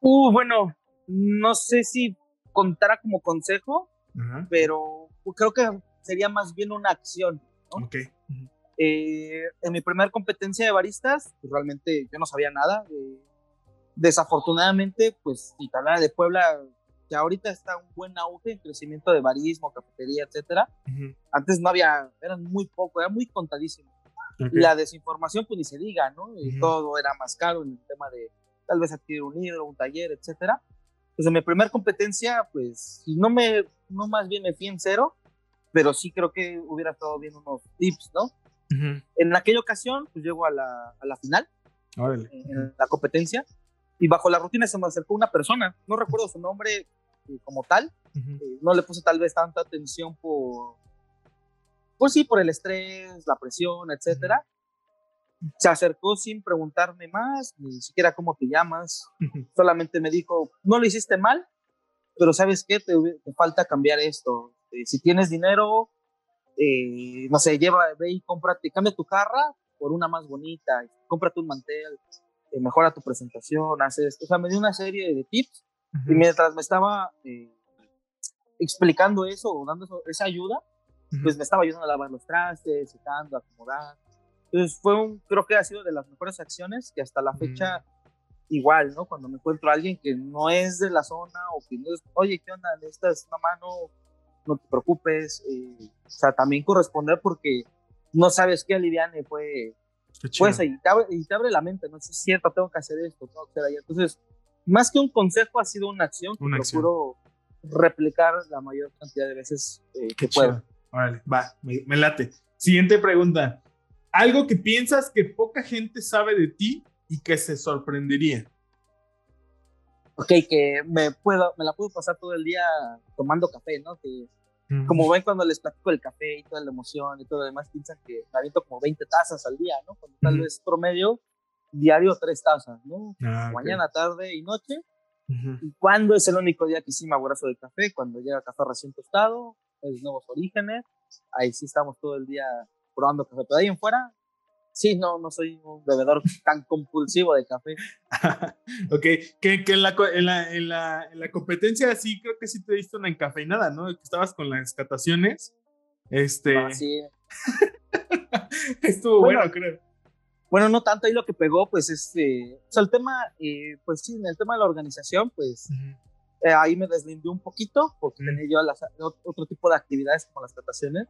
Speaker 2: Uh, bueno, no sé si contara como consejo, pero creo que sería más bien una acción. Eh, en mi primera competencia de baristas, pues realmente yo no sabía nada. desafortunadamente, pues Italia de Puebla que ahorita está un buen auge en crecimiento de barismo, cafetería, etcétera. Antes no había, eran muy poco, era muy contadísimo. La desinformación, pues ni se diga, ¿no? Y todo era más caro en el tema de tal vez adquirir un libro, un taller, etcétera. Pues en mi primera competencia, pues no me, no más bien me fui en cero, pero sí creo que hubiera estado bien unos tips, ¿no? En aquella ocasión, pues llego a la, a la final, en la competencia, y bajo la rutina se me acercó una persona, no recuerdo su nombre, eh, como tal. Eh, no le puse tal vez tanta atención por, pues sí, por el estrés, la presión, etcétera. Se acercó sin preguntarme más, ni siquiera cómo te llamas. Solamente me dijo, no lo hiciste mal, pero ¿sabes qué? Te, falta cambiar esto. Eh, si tienes dinero, no sé, lleva, ve y cómprate, cambia tu jarra por una más bonita, cómprate un mantel. eh, mejora tu presentación, hace esto. O sea, me dio una serie de tips y mientras me estaba eh, explicando eso o dando esa ayuda, pues me estaba ayudando a lavar los trastes, secando, acomodar. Entonces fue un, creo que ha sido de las mejores acciones que hasta la fecha mm. igual, ¿no? Cuando me encuentro a alguien que no es de la zona o que no es, oye, ¿qué onda? Necesitas una mano, no te preocupes. Eh, o sea, también corresponder porque no sabes qué aliviane fue. Pues y te, abre, y te abre la mente, no es cierto, tengo que hacer esto, tengo que hacer allá. Entonces, más que un consejo, ha sido una acción que procuro replicar la mayor cantidad de veces eh, que puedo.
Speaker 1: Vale, va, me, late. Siguiente pregunta. Algo que piensas que poca gente sabe de ti y que se sorprendería.
Speaker 2: Ok, que me puedo, me la puedo pasar todo el día tomando café, ¿no? Que como ven cuando les platico el café y toda la emoción y todo lo demás, piensan que me aviento como 20 tazas al día, ¿no? Cuando tal vez promedio diario tres tazas, ¿no? Ah, Mañana, tarde y noche. ¿Y cuándo es el único día que sí me abrazo de café? Cuando llega café recién tostado, los nuevos orígenes, ahí sí estamos todo el día probando café. Pero ahí en fuera, sí, no, no soy un bebedor tan compulsivo de café. [laughs]
Speaker 1: ok, que, que en, la, en, la, en, la, en, la, competencia sí creo que sí te diste una encafeinada, ¿no? Que estabas con las cataciones. Este.
Speaker 2: Ah, sí. [laughs]
Speaker 1: Estuvo bueno, creo.
Speaker 2: Bueno, no tanto ahí lo que pegó, pues este, o sea, el tema, eh, pues sí, en el tema de la organización, pues eh, ahí me deslindé un poquito porque tenía yo las, otro tipo de actividades como las trataciones,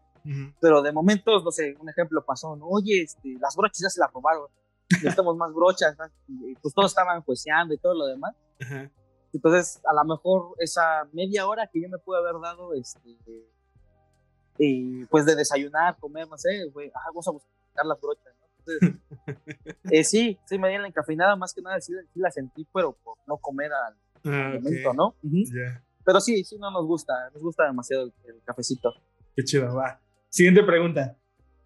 Speaker 2: pero de momentos, no sé, un ejemplo pasó, ¿no? oye, este, las brochas ya se las robaron, necesitamos más brochas, y pues todos estaban jueceando y todo lo demás. Entonces, a lo mejor esa media hora que yo me pude haber dado, este, y pues de desayunar, comer, no sé, güey, vamos a buscar las brochas, ¿no? Entonces, [laughs] eh, sí, sí me di la encafeinada, más que nada sí, sí la sentí, pero por no comer al Ah, ¿no? Pero sí, sí, no nos gusta, nos gusta demasiado el, cafecito.
Speaker 1: Qué chido, va. Siguiente pregunta.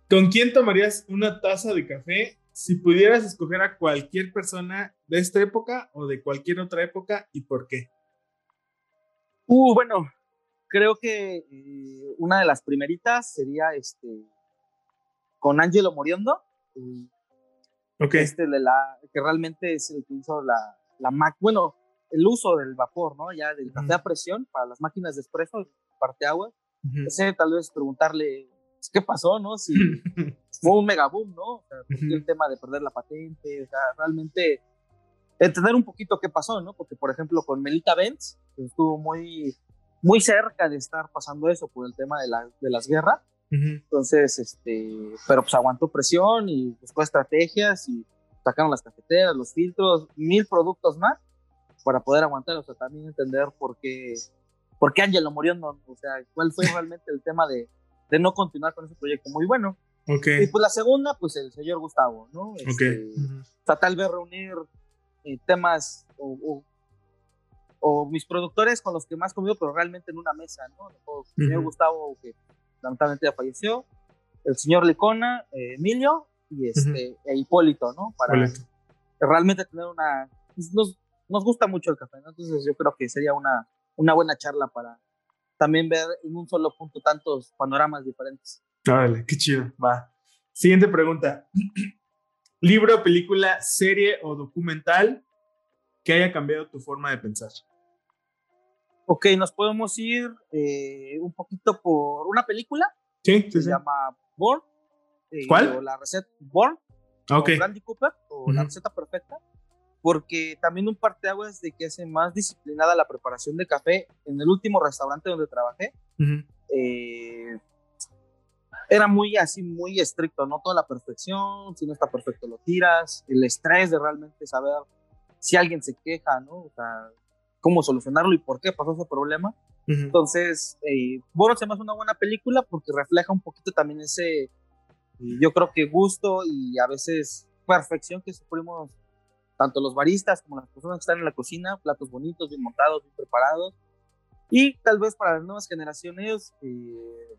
Speaker 1: ¿Con quién tomarías una taza de café si pudieras escoger a cualquier persona de esta época o de cualquier otra época y por qué?
Speaker 2: Uh, bueno, creo que eh, una de las primeritas sería este con Angelo Moriondo.
Speaker 1: Okay.
Speaker 2: Este de la que realmente es el que hizo la, la Mac. Bueno, el uso del vapor, ¿no? Ya del café a presión para las máquinas de espresso, parte agua. Ese tal vez preguntarle pues, qué pasó, ¿no? Si [laughs] fue un mega boom, ¿no? O sea, el tema de perder la patente, o sea, realmente entender un poquito qué pasó, ¿no? Porque, por ejemplo, con Melita Benz, estuvo muy, muy cerca de estar pasando eso por el tema de, la, de las guerras. Entonces, este, pero pues aguantó presión y buscó estrategias y sacaron las cafeteras, los filtros, mil productos más para poder aguantar, o sea, también entender por qué, por qué Angelo murió, no, o sea, cuál fue realmente el tema de, de no continuar con ese proyecto muy bueno.
Speaker 1: Okay.
Speaker 2: Y pues la segunda, pues el señor Gustavo, ¿no?
Speaker 1: Este,
Speaker 2: O sea, tal vez reunir eh, temas o, o, mis productores con los que más comido, pero realmente en una mesa, ¿no? El señor Gustavo, que lamentablemente ya falleció, el señor Licona, eh, Emilio y este, e Hipólito, ¿no? Para realmente tener una... Pues, nos gusta mucho el café, ¿no? Entonces yo creo que sería una, una buena charla para también ver en un solo punto tantos panoramas diferentes.
Speaker 1: Órale, qué chido, va. Siguiente pregunta. [clears throat] Libro, película, serie o documental que haya cambiado tu forma de pensar.
Speaker 2: Ok, nos podemos ir eh, un poquito por una película.
Speaker 1: Sí, sí,
Speaker 2: Se llama Born.
Speaker 1: Eh, ¿Cuál?
Speaker 2: O la receta Born.
Speaker 1: Ok.
Speaker 2: O Brandy Cooper o La receta perfecta porque también un parteaguas de que hace más disciplinada la preparación de café. En el último restaurante donde trabajé, eh, era muy así, muy estricto, no toda la perfección, si no está perfecto lo tiras, el estrés de realmente saber si alguien se queja, ¿no? O sea, cómo solucionarlo y por qué pasó ese problema. Entonces, eh, bueno, se me hace una buena película porque refleja un poquito también ese, yo creo que gusto y a veces perfección que sufrimos tanto los baristas como las personas que están en la cocina, platos bonitos, bien montados, bien preparados. Y tal vez para las nuevas generaciones eh,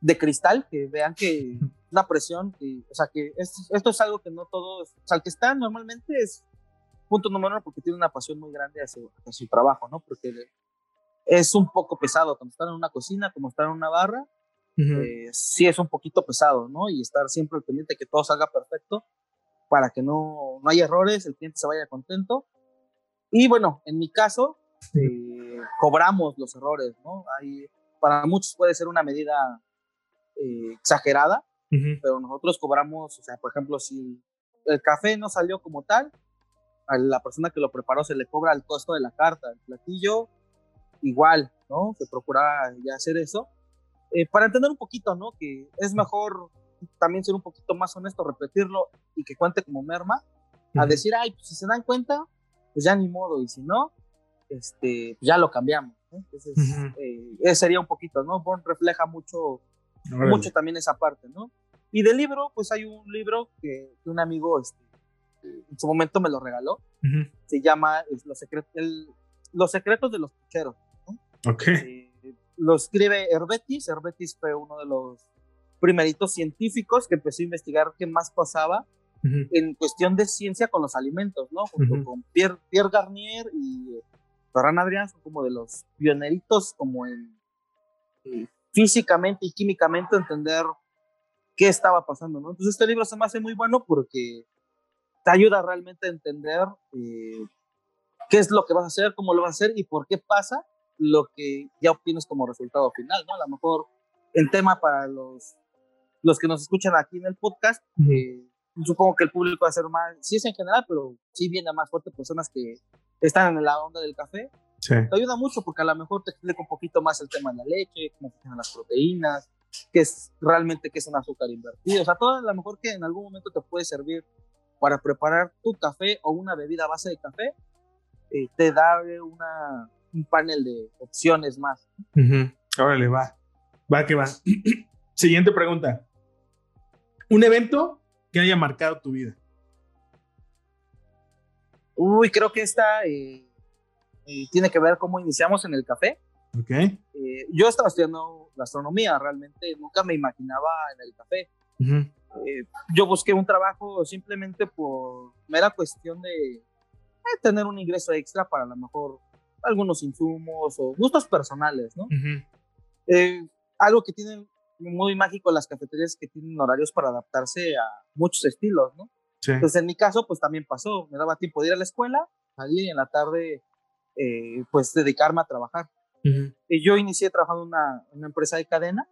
Speaker 2: de cristal, que vean que la presión, que, o sea, que esto, es algo que no todos, o sea, el que está normalmente es punto número uno porque tiene una pasión muy grande hacia, su trabajo, ¿no? Porque es un poco pesado, cuando están en una cocina, como estar en una barra, eh, sí es un poquito pesado, ¿no? Y estar siempre al pendiente que todo salga perfecto para que no, no haya errores, el cliente se vaya contento. Y bueno, en mi caso, eh, cobramos los errores, ¿no? Hay, para muchos puede ser una medida eh, exagerada, pero nosotros cobramos, o sea, por ejemplo, si el café no salió como tal, a la persona que lo preparó se le cobra el costo de la carta, el platillo, igual, ¿no? Se procura ya hacer eso. Eh, para entender un poquito, ¿no? Que es mejor también ser un poquito más honesto, repetirlo y que cuente como merma, a decir, ay, pues si se dan cuenta, pues ya ni modo, y si no, este, pues ya lo cambiamos. Entonces, eh, sería un poquito, ¿no? Born refleja mucho, mucho también esa parte, ¿no? Y del libro, pues hay un libro que, un amigo este, en su momento me lo regaló. Se llama los, secretos, los secretos de los pucheros. ¿no?
Speaker 1: Ok. Eh,
Speaker 2: lo escribe Herbetis. Herbetis fue uno de los primeritos científicos que empezó a investigar qué más pasaba en cuestión de ciencia con los alimentos, ¿no? Junto con Pierre, Pierre, Garnier y Ferran Adrián, son como de los pioneritos como en eh, físicamente y químicamente entender qué estaba pasando, ¿no? Entonces este libro se me hace muy bueno porque te ayuda realmente a entender eh, qué es lo que vas a hacer, cómo lo vas a hacer y por qué pasa lo que ya obtienes como resultado final, ¿no? A lo mejor el tema para los, los que nos escuchan aquí en el podcast, eh, supongo que el público va a ser más, sí es en general, pero sí viene más fuerte personas que están en la onda del café.
Speaker 1: Sí.
Speaker 2: Te ayuda mucho porque a lo mejor te explica un poquito más el tema de la leche, cómo funcionan las proteínas, qué es realmente qué es un azúcar invertido. O sea, todo a lo mejor que en algún momento te puede servir para preparar tu café o una bebida a base de café, eh, te da una, un panel de opciones más.
Speaker 1: Órale, va. Va que va. [clears throat] Siguiente pregunta. Un evento que haya marcado tu vida.
Speaker 2: Uy, creo que esta eh, eh, tiene que ver cómo iniciamos en el café.
Speaker 1: Ok.
Speaker 2: yo estaba estudiando gastronomía, realmente nunca me imaginaba en el café. Eh, yo busqué un trabajo simplemente por mera cuestión de eh, tener un ingreso extra para a lo mejor algunos insumos o gustos personales, ¿no? Eh, algo que tienen muy mágico las cafeterías que tienen horarios para adaptarse a muchos estilos, ¿no? Entonces en mi caso pues también pasó, me daba tiempo de ir a la escuela, salir y en la tarde pues dedicarme a trabajar. Y yo inicié trabajando en una, una empresa de cadena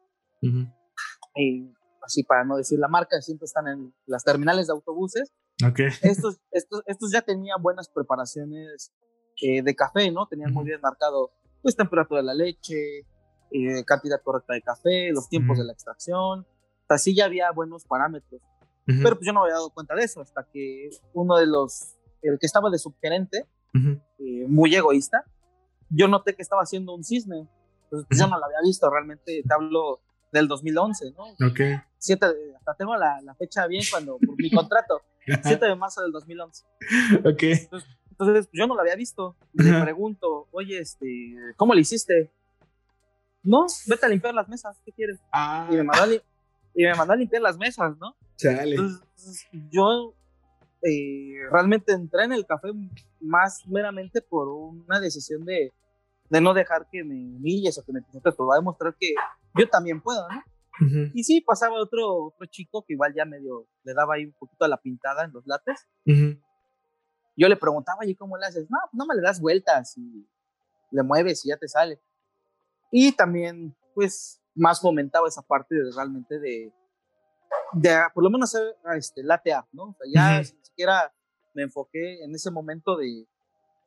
Speaker 2: y así para no decir la marca, siempre están en las terminales de autobuses.
Speaker 1: Okay.
Speaker 2: Estos, estos, estos ya tenían buenas preparaciones eh, de café, ¿no? Tenían muy bien marcado, pues, temperatura de la leche, eh, cantidad correcta de café, los tiempos de la extracción. Así ya había buenos parámetros. Pero pues yo no me había dado cuenta de eso hasta que uno de los, el que estaba de subgerente, eh, muy egoísta, yo noté que estaba haciendo un cisne. Entonces, pues, yo no lo había visto realmente. Te hablo del 2011, ¿no?
Speaker 1: Ok.
Speaker 2: Siete, hasta tengo la, la, fecha bien cuando, por mi contrato, [laughs] 7 de marzo del 2011.
Speaker 1: Ok.
Speaker 2: Entonces, entonces, yo no lo había visto. Le pregunto, oye, este, ¿cómo le hiciste? No, vete a limpiar las mesas, ¿qué quieres?
Speaker 1: Ah.
Speaker 2: Y, me mandó a, y me mandó a limpiar las mesas, ¿no?
Speaker 1: Chale.
Speaker 2: Entonces, yo eh, realmente entré en el café más meramente por una decisión de, de no dejar que me humilles o que me pisotees, pero va a demostrar que yo también puedo, ¿no? Y sí, pasaba otro, otro chico que igual ya medio le daba ahí un poquito a la pintada en los lates. Yo le preguntaba, ¿y cómo le haces? No, no me le das vueltas y le mueves y ya te sale. Y también, pues, más fomentaba esa parte de realmente de, de por lo menos hacer este, latte ¿no? O sea, ya ni siquiera me enfoqué en ese momento de,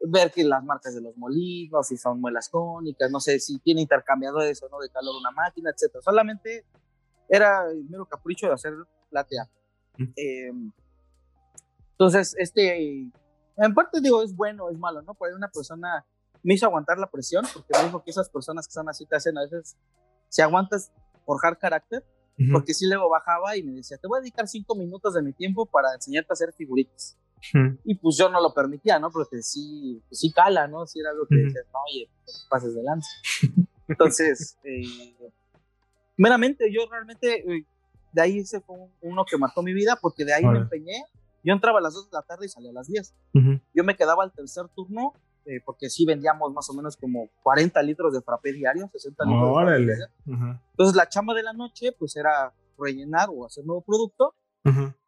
Speaker 2: ver que las marcas de los molinos, si son muelas cónicas, no sé si tiene intercambiadores o no de calor una máquina, etcétera. Solamente era el mero capricho de hacer platea. Eh, entonces, este, en parte digo, es bueno, es malo, ¿no? Por una persona me hizo aguantar la presión, porque me dijo que esas personas que son así te hacen a veces, si aguantas forjar carácter, porque si luego bajaba y me decía, te voy a dedicar cinco minutos de mi tiempo para enseñarte a hacer figuritas. Y pues yo no lo permitía, ¿no? Porque sí, pues sí cala, ¿no? Sí era algo que decías, no, oye, pases de lanza. Entonces, [laughs] eh, meramente, yo realmente, eh, de ahí ese fue uno que marcó mi vida, porque de ahí me empeñé. Yo entraba a las 2 de la tarde y salía a las 10. Yo me quedaba al tercer turno, eh, porque sí vendíamos más o menos como 40 litros de frappé diario, 60 litros. Entonces, la chamba de la noche, pues era rellenar o hacer nuevo producto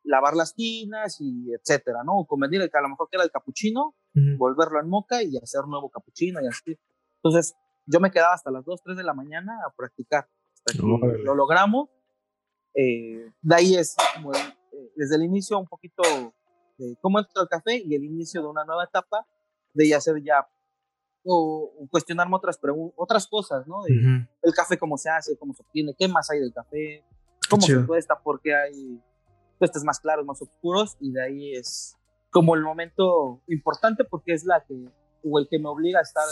Speaker 2: lavar las tinas y etcétera, ¿no? O convenir el que a lo mejor que era el capuchino, volverlo en moca y hacer nuevo capuchino y así. Entonces, yo me quedaba hasta las 2, 3 de la mañana a practicar. Hasta que lo logramos. Eh, de ahí es como, eh, desde el inicio un poquito de cómo entra el café y el inicio de una nueva etapa de ya hacer ya o, cuestionarme otras, otras cosas, ¿no? El café, cómo se hace, cómo se obtiene, qué más hay del café, cómo se cuesta, por qué hay cuestas más claros, más oscuros, y de ahí es como el momento importante porque es la que, o el que me obliga a estar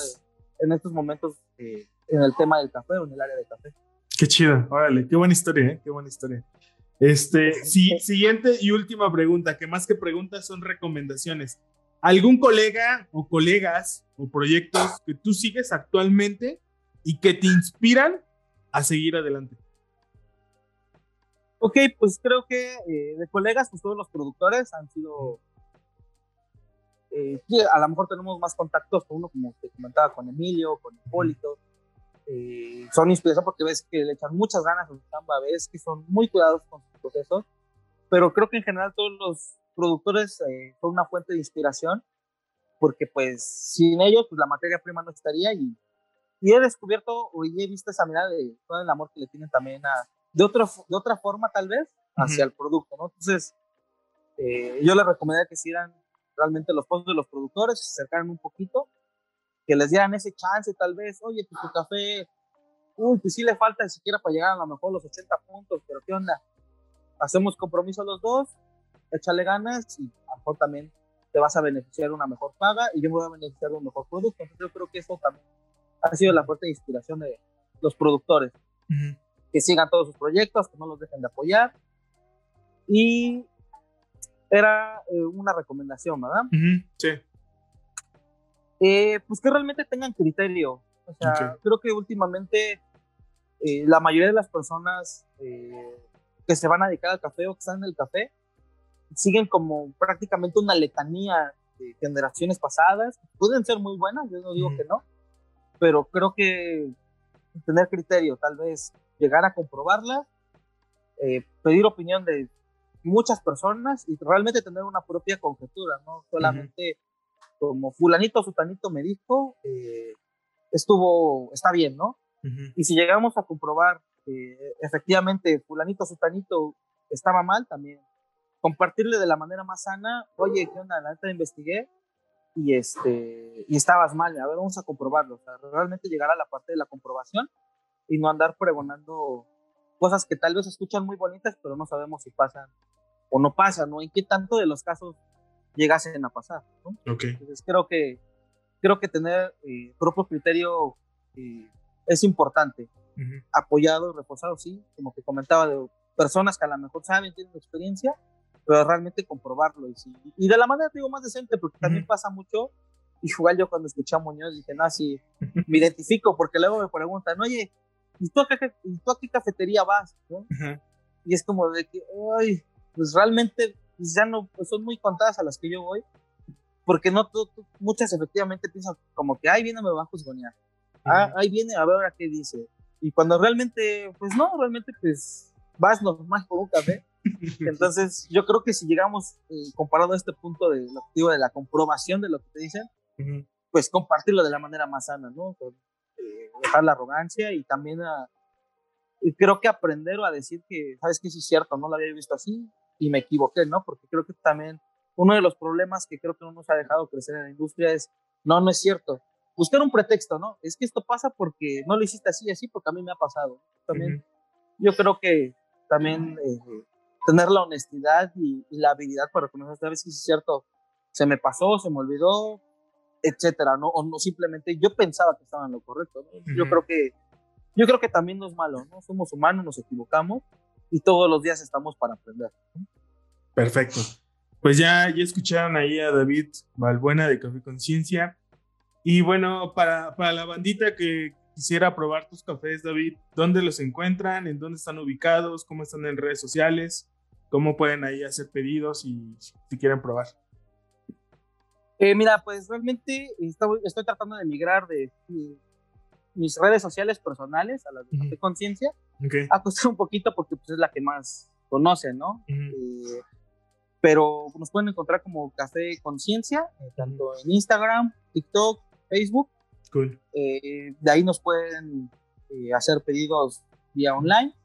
Speaker 2: en estos momentos eh, en el tema del café o en el área del café.
Speaker 1: Qué chido, órale, qué buena historia, ¿eh? qué buena historia. Este, sí, siguiente y última pregunta, que más que preguntas son recomendaciones. ¿Algún colega o colegas o proyectos que tú sigues actualmente y que te inspiran a seguir adelante?
Speaker 2: Ok, pues creo que eh, de colegas, pues todos los productores han sido, eh, a lo mejor tenemos más contactos con uno, como te comentaba, con Emilio, con Hipólito. Eh, son inspiración porque ves que le echan muchas ganas a su chamba, ves que son muy cuidadosos con sus procesos, pero creo que en general todos los productores eh, son una fuente de inspiración, porque pues sin ellos pues la materia prima no estaría y, y he descubierto o he visto esa mirada de todo el amor que le tienen también a, de, otro, de otra forma tal vez hacia el producto, ¿no? Entonces, eh, yo les recomendaría que hicieran realmente los postos de los productores, se acercaran un poquito, que les dieran ese chance tal vez, oye, pues tu café, uy, pues sí le falta ni siquiera para llegar a lo mejor los 80 puntos, pero ¿qué onda? Hacemos compromiso los dos, échale ganas y a lo mejor también te vas a beneficiar de una mejor paga y yo me voy a beneficiar de un mejor producto. Entonces yo creo que eso también ha sido la fuerte inspiración de los productores. Que sigan todos sus proyectos, que no los dejen de apoyar. Y era eh, una recomendación, ¿verdad?
Speaker 1: Sí.
Speaker 2: Eh, pues que realmente tengan criterio. O sea, creo que últimamente eh, la mayoría de las personas que se van a dedicar al café o que están en el café, siguen como prácticamente una letanía de generaciones pasadas. Pueden ser muy buenas, yo no digo que no, pero creo que tener criterio, tal vez llegar a comprobarla, eh, pedir opinión de muchas personas y realmente tener una propia conjetura, no solamente como fulanito sutanito me dijo, eh, estuvo, está bien, ¿no? Y si llegamos a comprobar que efectivamente fulanito sutanito estaba mal, también compartirle de la manera más sana, oye, ¿qué onda? La neta investigué y, este, y estabas mal, a ver, vamos a comprobarlo, o sea, realmente llegar a la parte de la comprobación y no andar pregonando cosas que tal vez escuchan muy bonitas, pero no sabemos si pasan o no pasan, ¿no? En qué tanto de los casos llegasen a pasar, ¿no? Entonces creo que, creo que tener eh, propio criterio eh, es importante. Apoyado, reforzado, sí, como te comentaba, de personas que a lo mejor saben, tienen experiencia, pero realmente comprobarlo. Y, y de la manera, digo, más decente, porque también pasa mucho. Y igual yo cuando escuché a Muñoz dije, no, sí, [laughs] me identifico, porque luego me preguntan, oye, ¿y tú a qué, ¿y tú a qué cafetería vas? Y es como de que, ay, pues realmente pues ya no, pues son muy contadas a las que yo voy, porque no muchas efectivamente piensan como que, ay, viene, me va a juzgonear. Ah, ahí viene a ver a qué dice. Y cuando realmente, pues no, realmente pues vas normal por un café [laughs] entonces, yo creo que si llegamos, eh, comparado a este punto de activo de la comprobación de lo que te dicen, pues compartirlo de la manera más sana, ¿no? Eh, dejar la arrogancia y también a, y creo que aprender a decir que, sabes que sí es cierto, no lo había visto así y me equivoqué, ¿no? Porque creo que también uno de los problemas que creo que no nos ha dejado crecer en la industria es, no, no es cierto. Buscar un pretexto, ¿no? Es que esto pasa porque no lo hiciste así y así, porque a mí me ha pasado. También yo creo que también eh, tener la honestidad y, la habilidad para reconocer, sabes que es cierto, se me pasó, se me olvidó, etcétera, ¿no? O no simplemente yo pensaba que estaba en lo correcto, Yo creo que yo creo que también no es malo, ¿no? Somos humanos, nos equivocamos y todos los días estamos para aprender.
Speaker 1: Perfecto. Pues ya, ya escucharon ahí a David Valbuena de Café Conciencia. Y bueno, para, para la bandita que quisiera probar tus cafés, David, ¿dónde los encuentran? ¿En dónde están ubicados? ¿Cómo están en redes sociales? cómo pueden ahí hacer pedidos y si quieren probar.
Speaker 2: Eh, mira, pues realmente estoy, tratando de migrar de, mis redes sociales personales a las de conciencia. Okay. A costar un poquito porque pues, es la que más conocen, ¿no? Eh, pero nos pueden encontrar como Café Conciencia, eh, tanto en Instagram, TikTok, Facebook.
Speaker 1: Cool.
Speaker 2: Eh, de ahí nos pueden eh, hacer pedidos vía online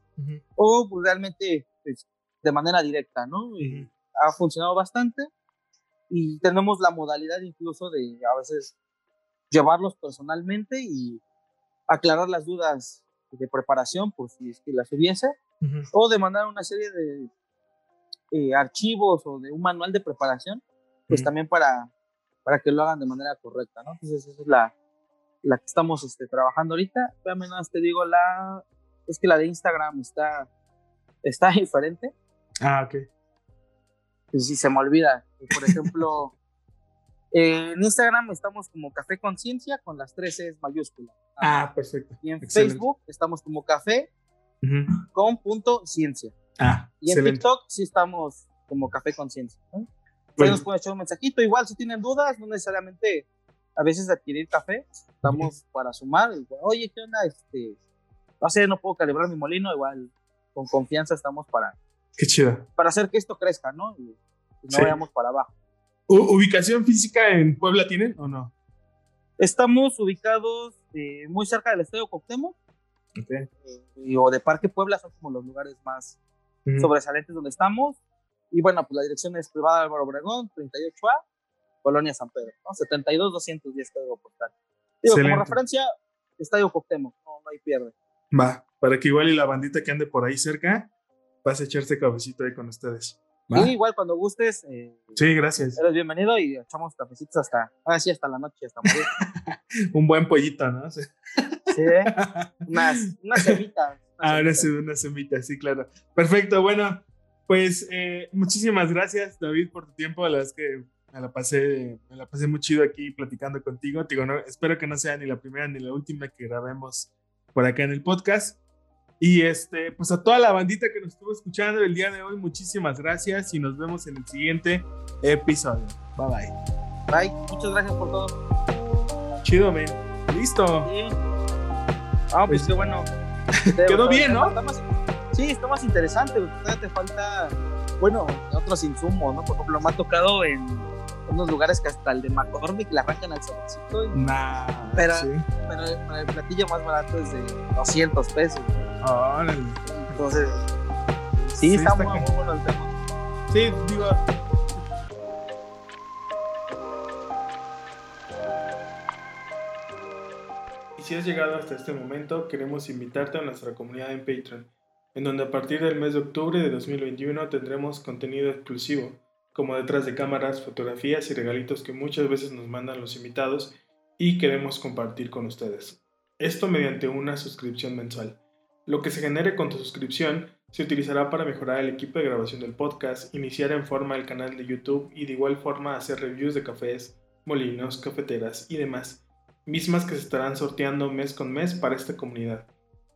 Speaker 2: o pues, realmente pues, de manera directa, ¿no? Ha funcionado bastante y tenemos la modalidad incluso de a veces llevarlos personalmente y aclarar las dudas de preparación por si es que las hubiese o de mandar una serie de eh, archivos o de un manual de preparación, pues también para, para que lo hagan de manera correcta, ¿no? Entonces esa es la, la que estamos este, trabajando ahorita. Menos te digo, la, es que la de Instagram está, está [laughs] diferente.
Speaker 1: Ah, ok.
Speaker 2: Si se me olvida. Por [laughs] ejemplo, en Instagram estamos como Café Conciencia con las tres es mayúsculas.
Speaker 1: Ah, perfecto.
Speaker 2: Y en Facebook estamos como Café con punto ciencia.
Speaker 1: Ah,
Speaker 2: y en TikTok sí estamos como Café Conciencia. ¿no? nos pueden echar un mensajito. Igual si tienen dudas, no necesariamente a veces adquirir café, estamos para sumar. Oye, ¿qué onda? Este, no sé, no puedo calibrar mi molino, igual con confianza estamos para.
Speaker 1: Qué chido.
Speaker 2: Para hacer que esto crezca, ¿no? Y, no vayamos para abajo.
Speaker 1: ¿Ubicación física en Puebla tienen o no?
Speaker 2: Estamos ubicados eh, muy cerca del Estadio Coctemo.
Speaker 1: Okay.
Speaker 2: Eh, o de Parque Puebla son como los lugares más sobresalientes donde estamos. Y bueno, pues la dirección es privada Álvaro Obregón, 38A, Colonia San Pedro, ¿no? 72-210 código postal. Digo, como referencia, Estadio Coctemo, no, no hay pierde.
Speaker 1: Va, para que igual y la bandita que ande por ahí cerca, vas a echarse cafecito ahí con ustedes.
Speaker 2: ¿Va? igual cuando gustes. Eh,
Speaker 1: sí, gracias.
Speaker 2: Eres bienvenido y echamos cafecitos hasta, ahora sí, hasta la noche, hasta morir. [laughs]
Speaker 1: Un buen pollito, ¿no?
Speaker 2: Sí, sí ¿eh? unas, unas semitas.
Speaker 1: ah, unas, unas semitas, sí, claro. Perfecto, bueno, pues eh, muchísimas gracias, David, por tu tiempo. La verdad es que me la pasé, me la pasé muy chido aquí platicando contigo. Digo, no, espero que no sea ni la primera ni la última que grabemos por acá en el podcast. Y este, pues a toda la bandita que nos estuvo escuchando el día de hoy, muchísimas gracias y nos vemos en el siguiente episodio. Bye bye.
Speaker 2: Bye, muchas gracias por todo.
Speaker 1: Chido, men. Listo.
Speaker 2: Sí. Ah, pues, pues qué bueno. [laughs]
Speaker 1: Quedó bien, ¿no?
Speaker 2: sí, está más interesante. Todavía te falta, bueno, otros insumos, ¿no? Por ejemplo, me ha tocado en unos lugares que hasta el de McCormick le arrancan al saborcito. Y...
Speaker 1: Nah,
Speaker 2: pero, pero, el platillo más barato es de 200 pesos.
Speaker 1: Órale.
Speaker 2: Entonces, sí, está, muy, bueno el tema.
Speaker 1: Sí, digo. Y si has llegado hasta este momento, queremos invitarte a nuestra comunidad en Patreon, en donde a partir del mes de octubre de 2021 tendremos contenido exclusivo como detrás de cámaras, fotografías y regalitos que muchas veces nos mandan los invitados y queremos compartir con ustedes. Esto mediante una suscripción mensual. Lo que se genere con tu suscripción se utilizará para mejorar el equipo de grabación del podcast, iniciar en forma el canal de YouTube y de igual forma hacer reviews de cafés, molinos, cafeteras y demás, mismas que se estarán sorteando mes con mes para esta comunidad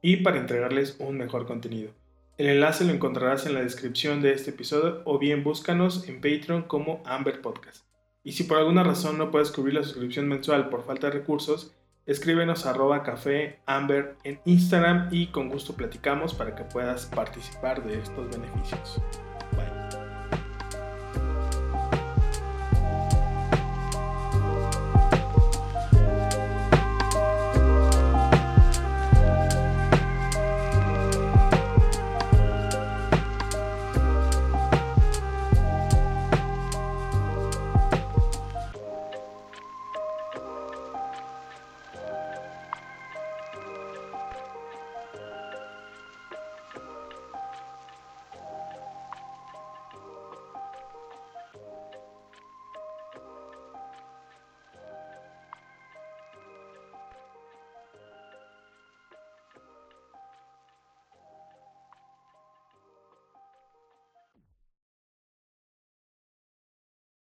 Speaker 1: y para entregarles un mejor contenido. El enlace lo encontrarás en la descripción de este episodio o bien búscanos en Patreon como Amber Podcast. Y si por alguna razón no puedes cubrir la suscripción mensual por falta de recursos, escríbenos arroba café Amber en Instagram y con gusto platicamos para que puedas participar de estos beneficios.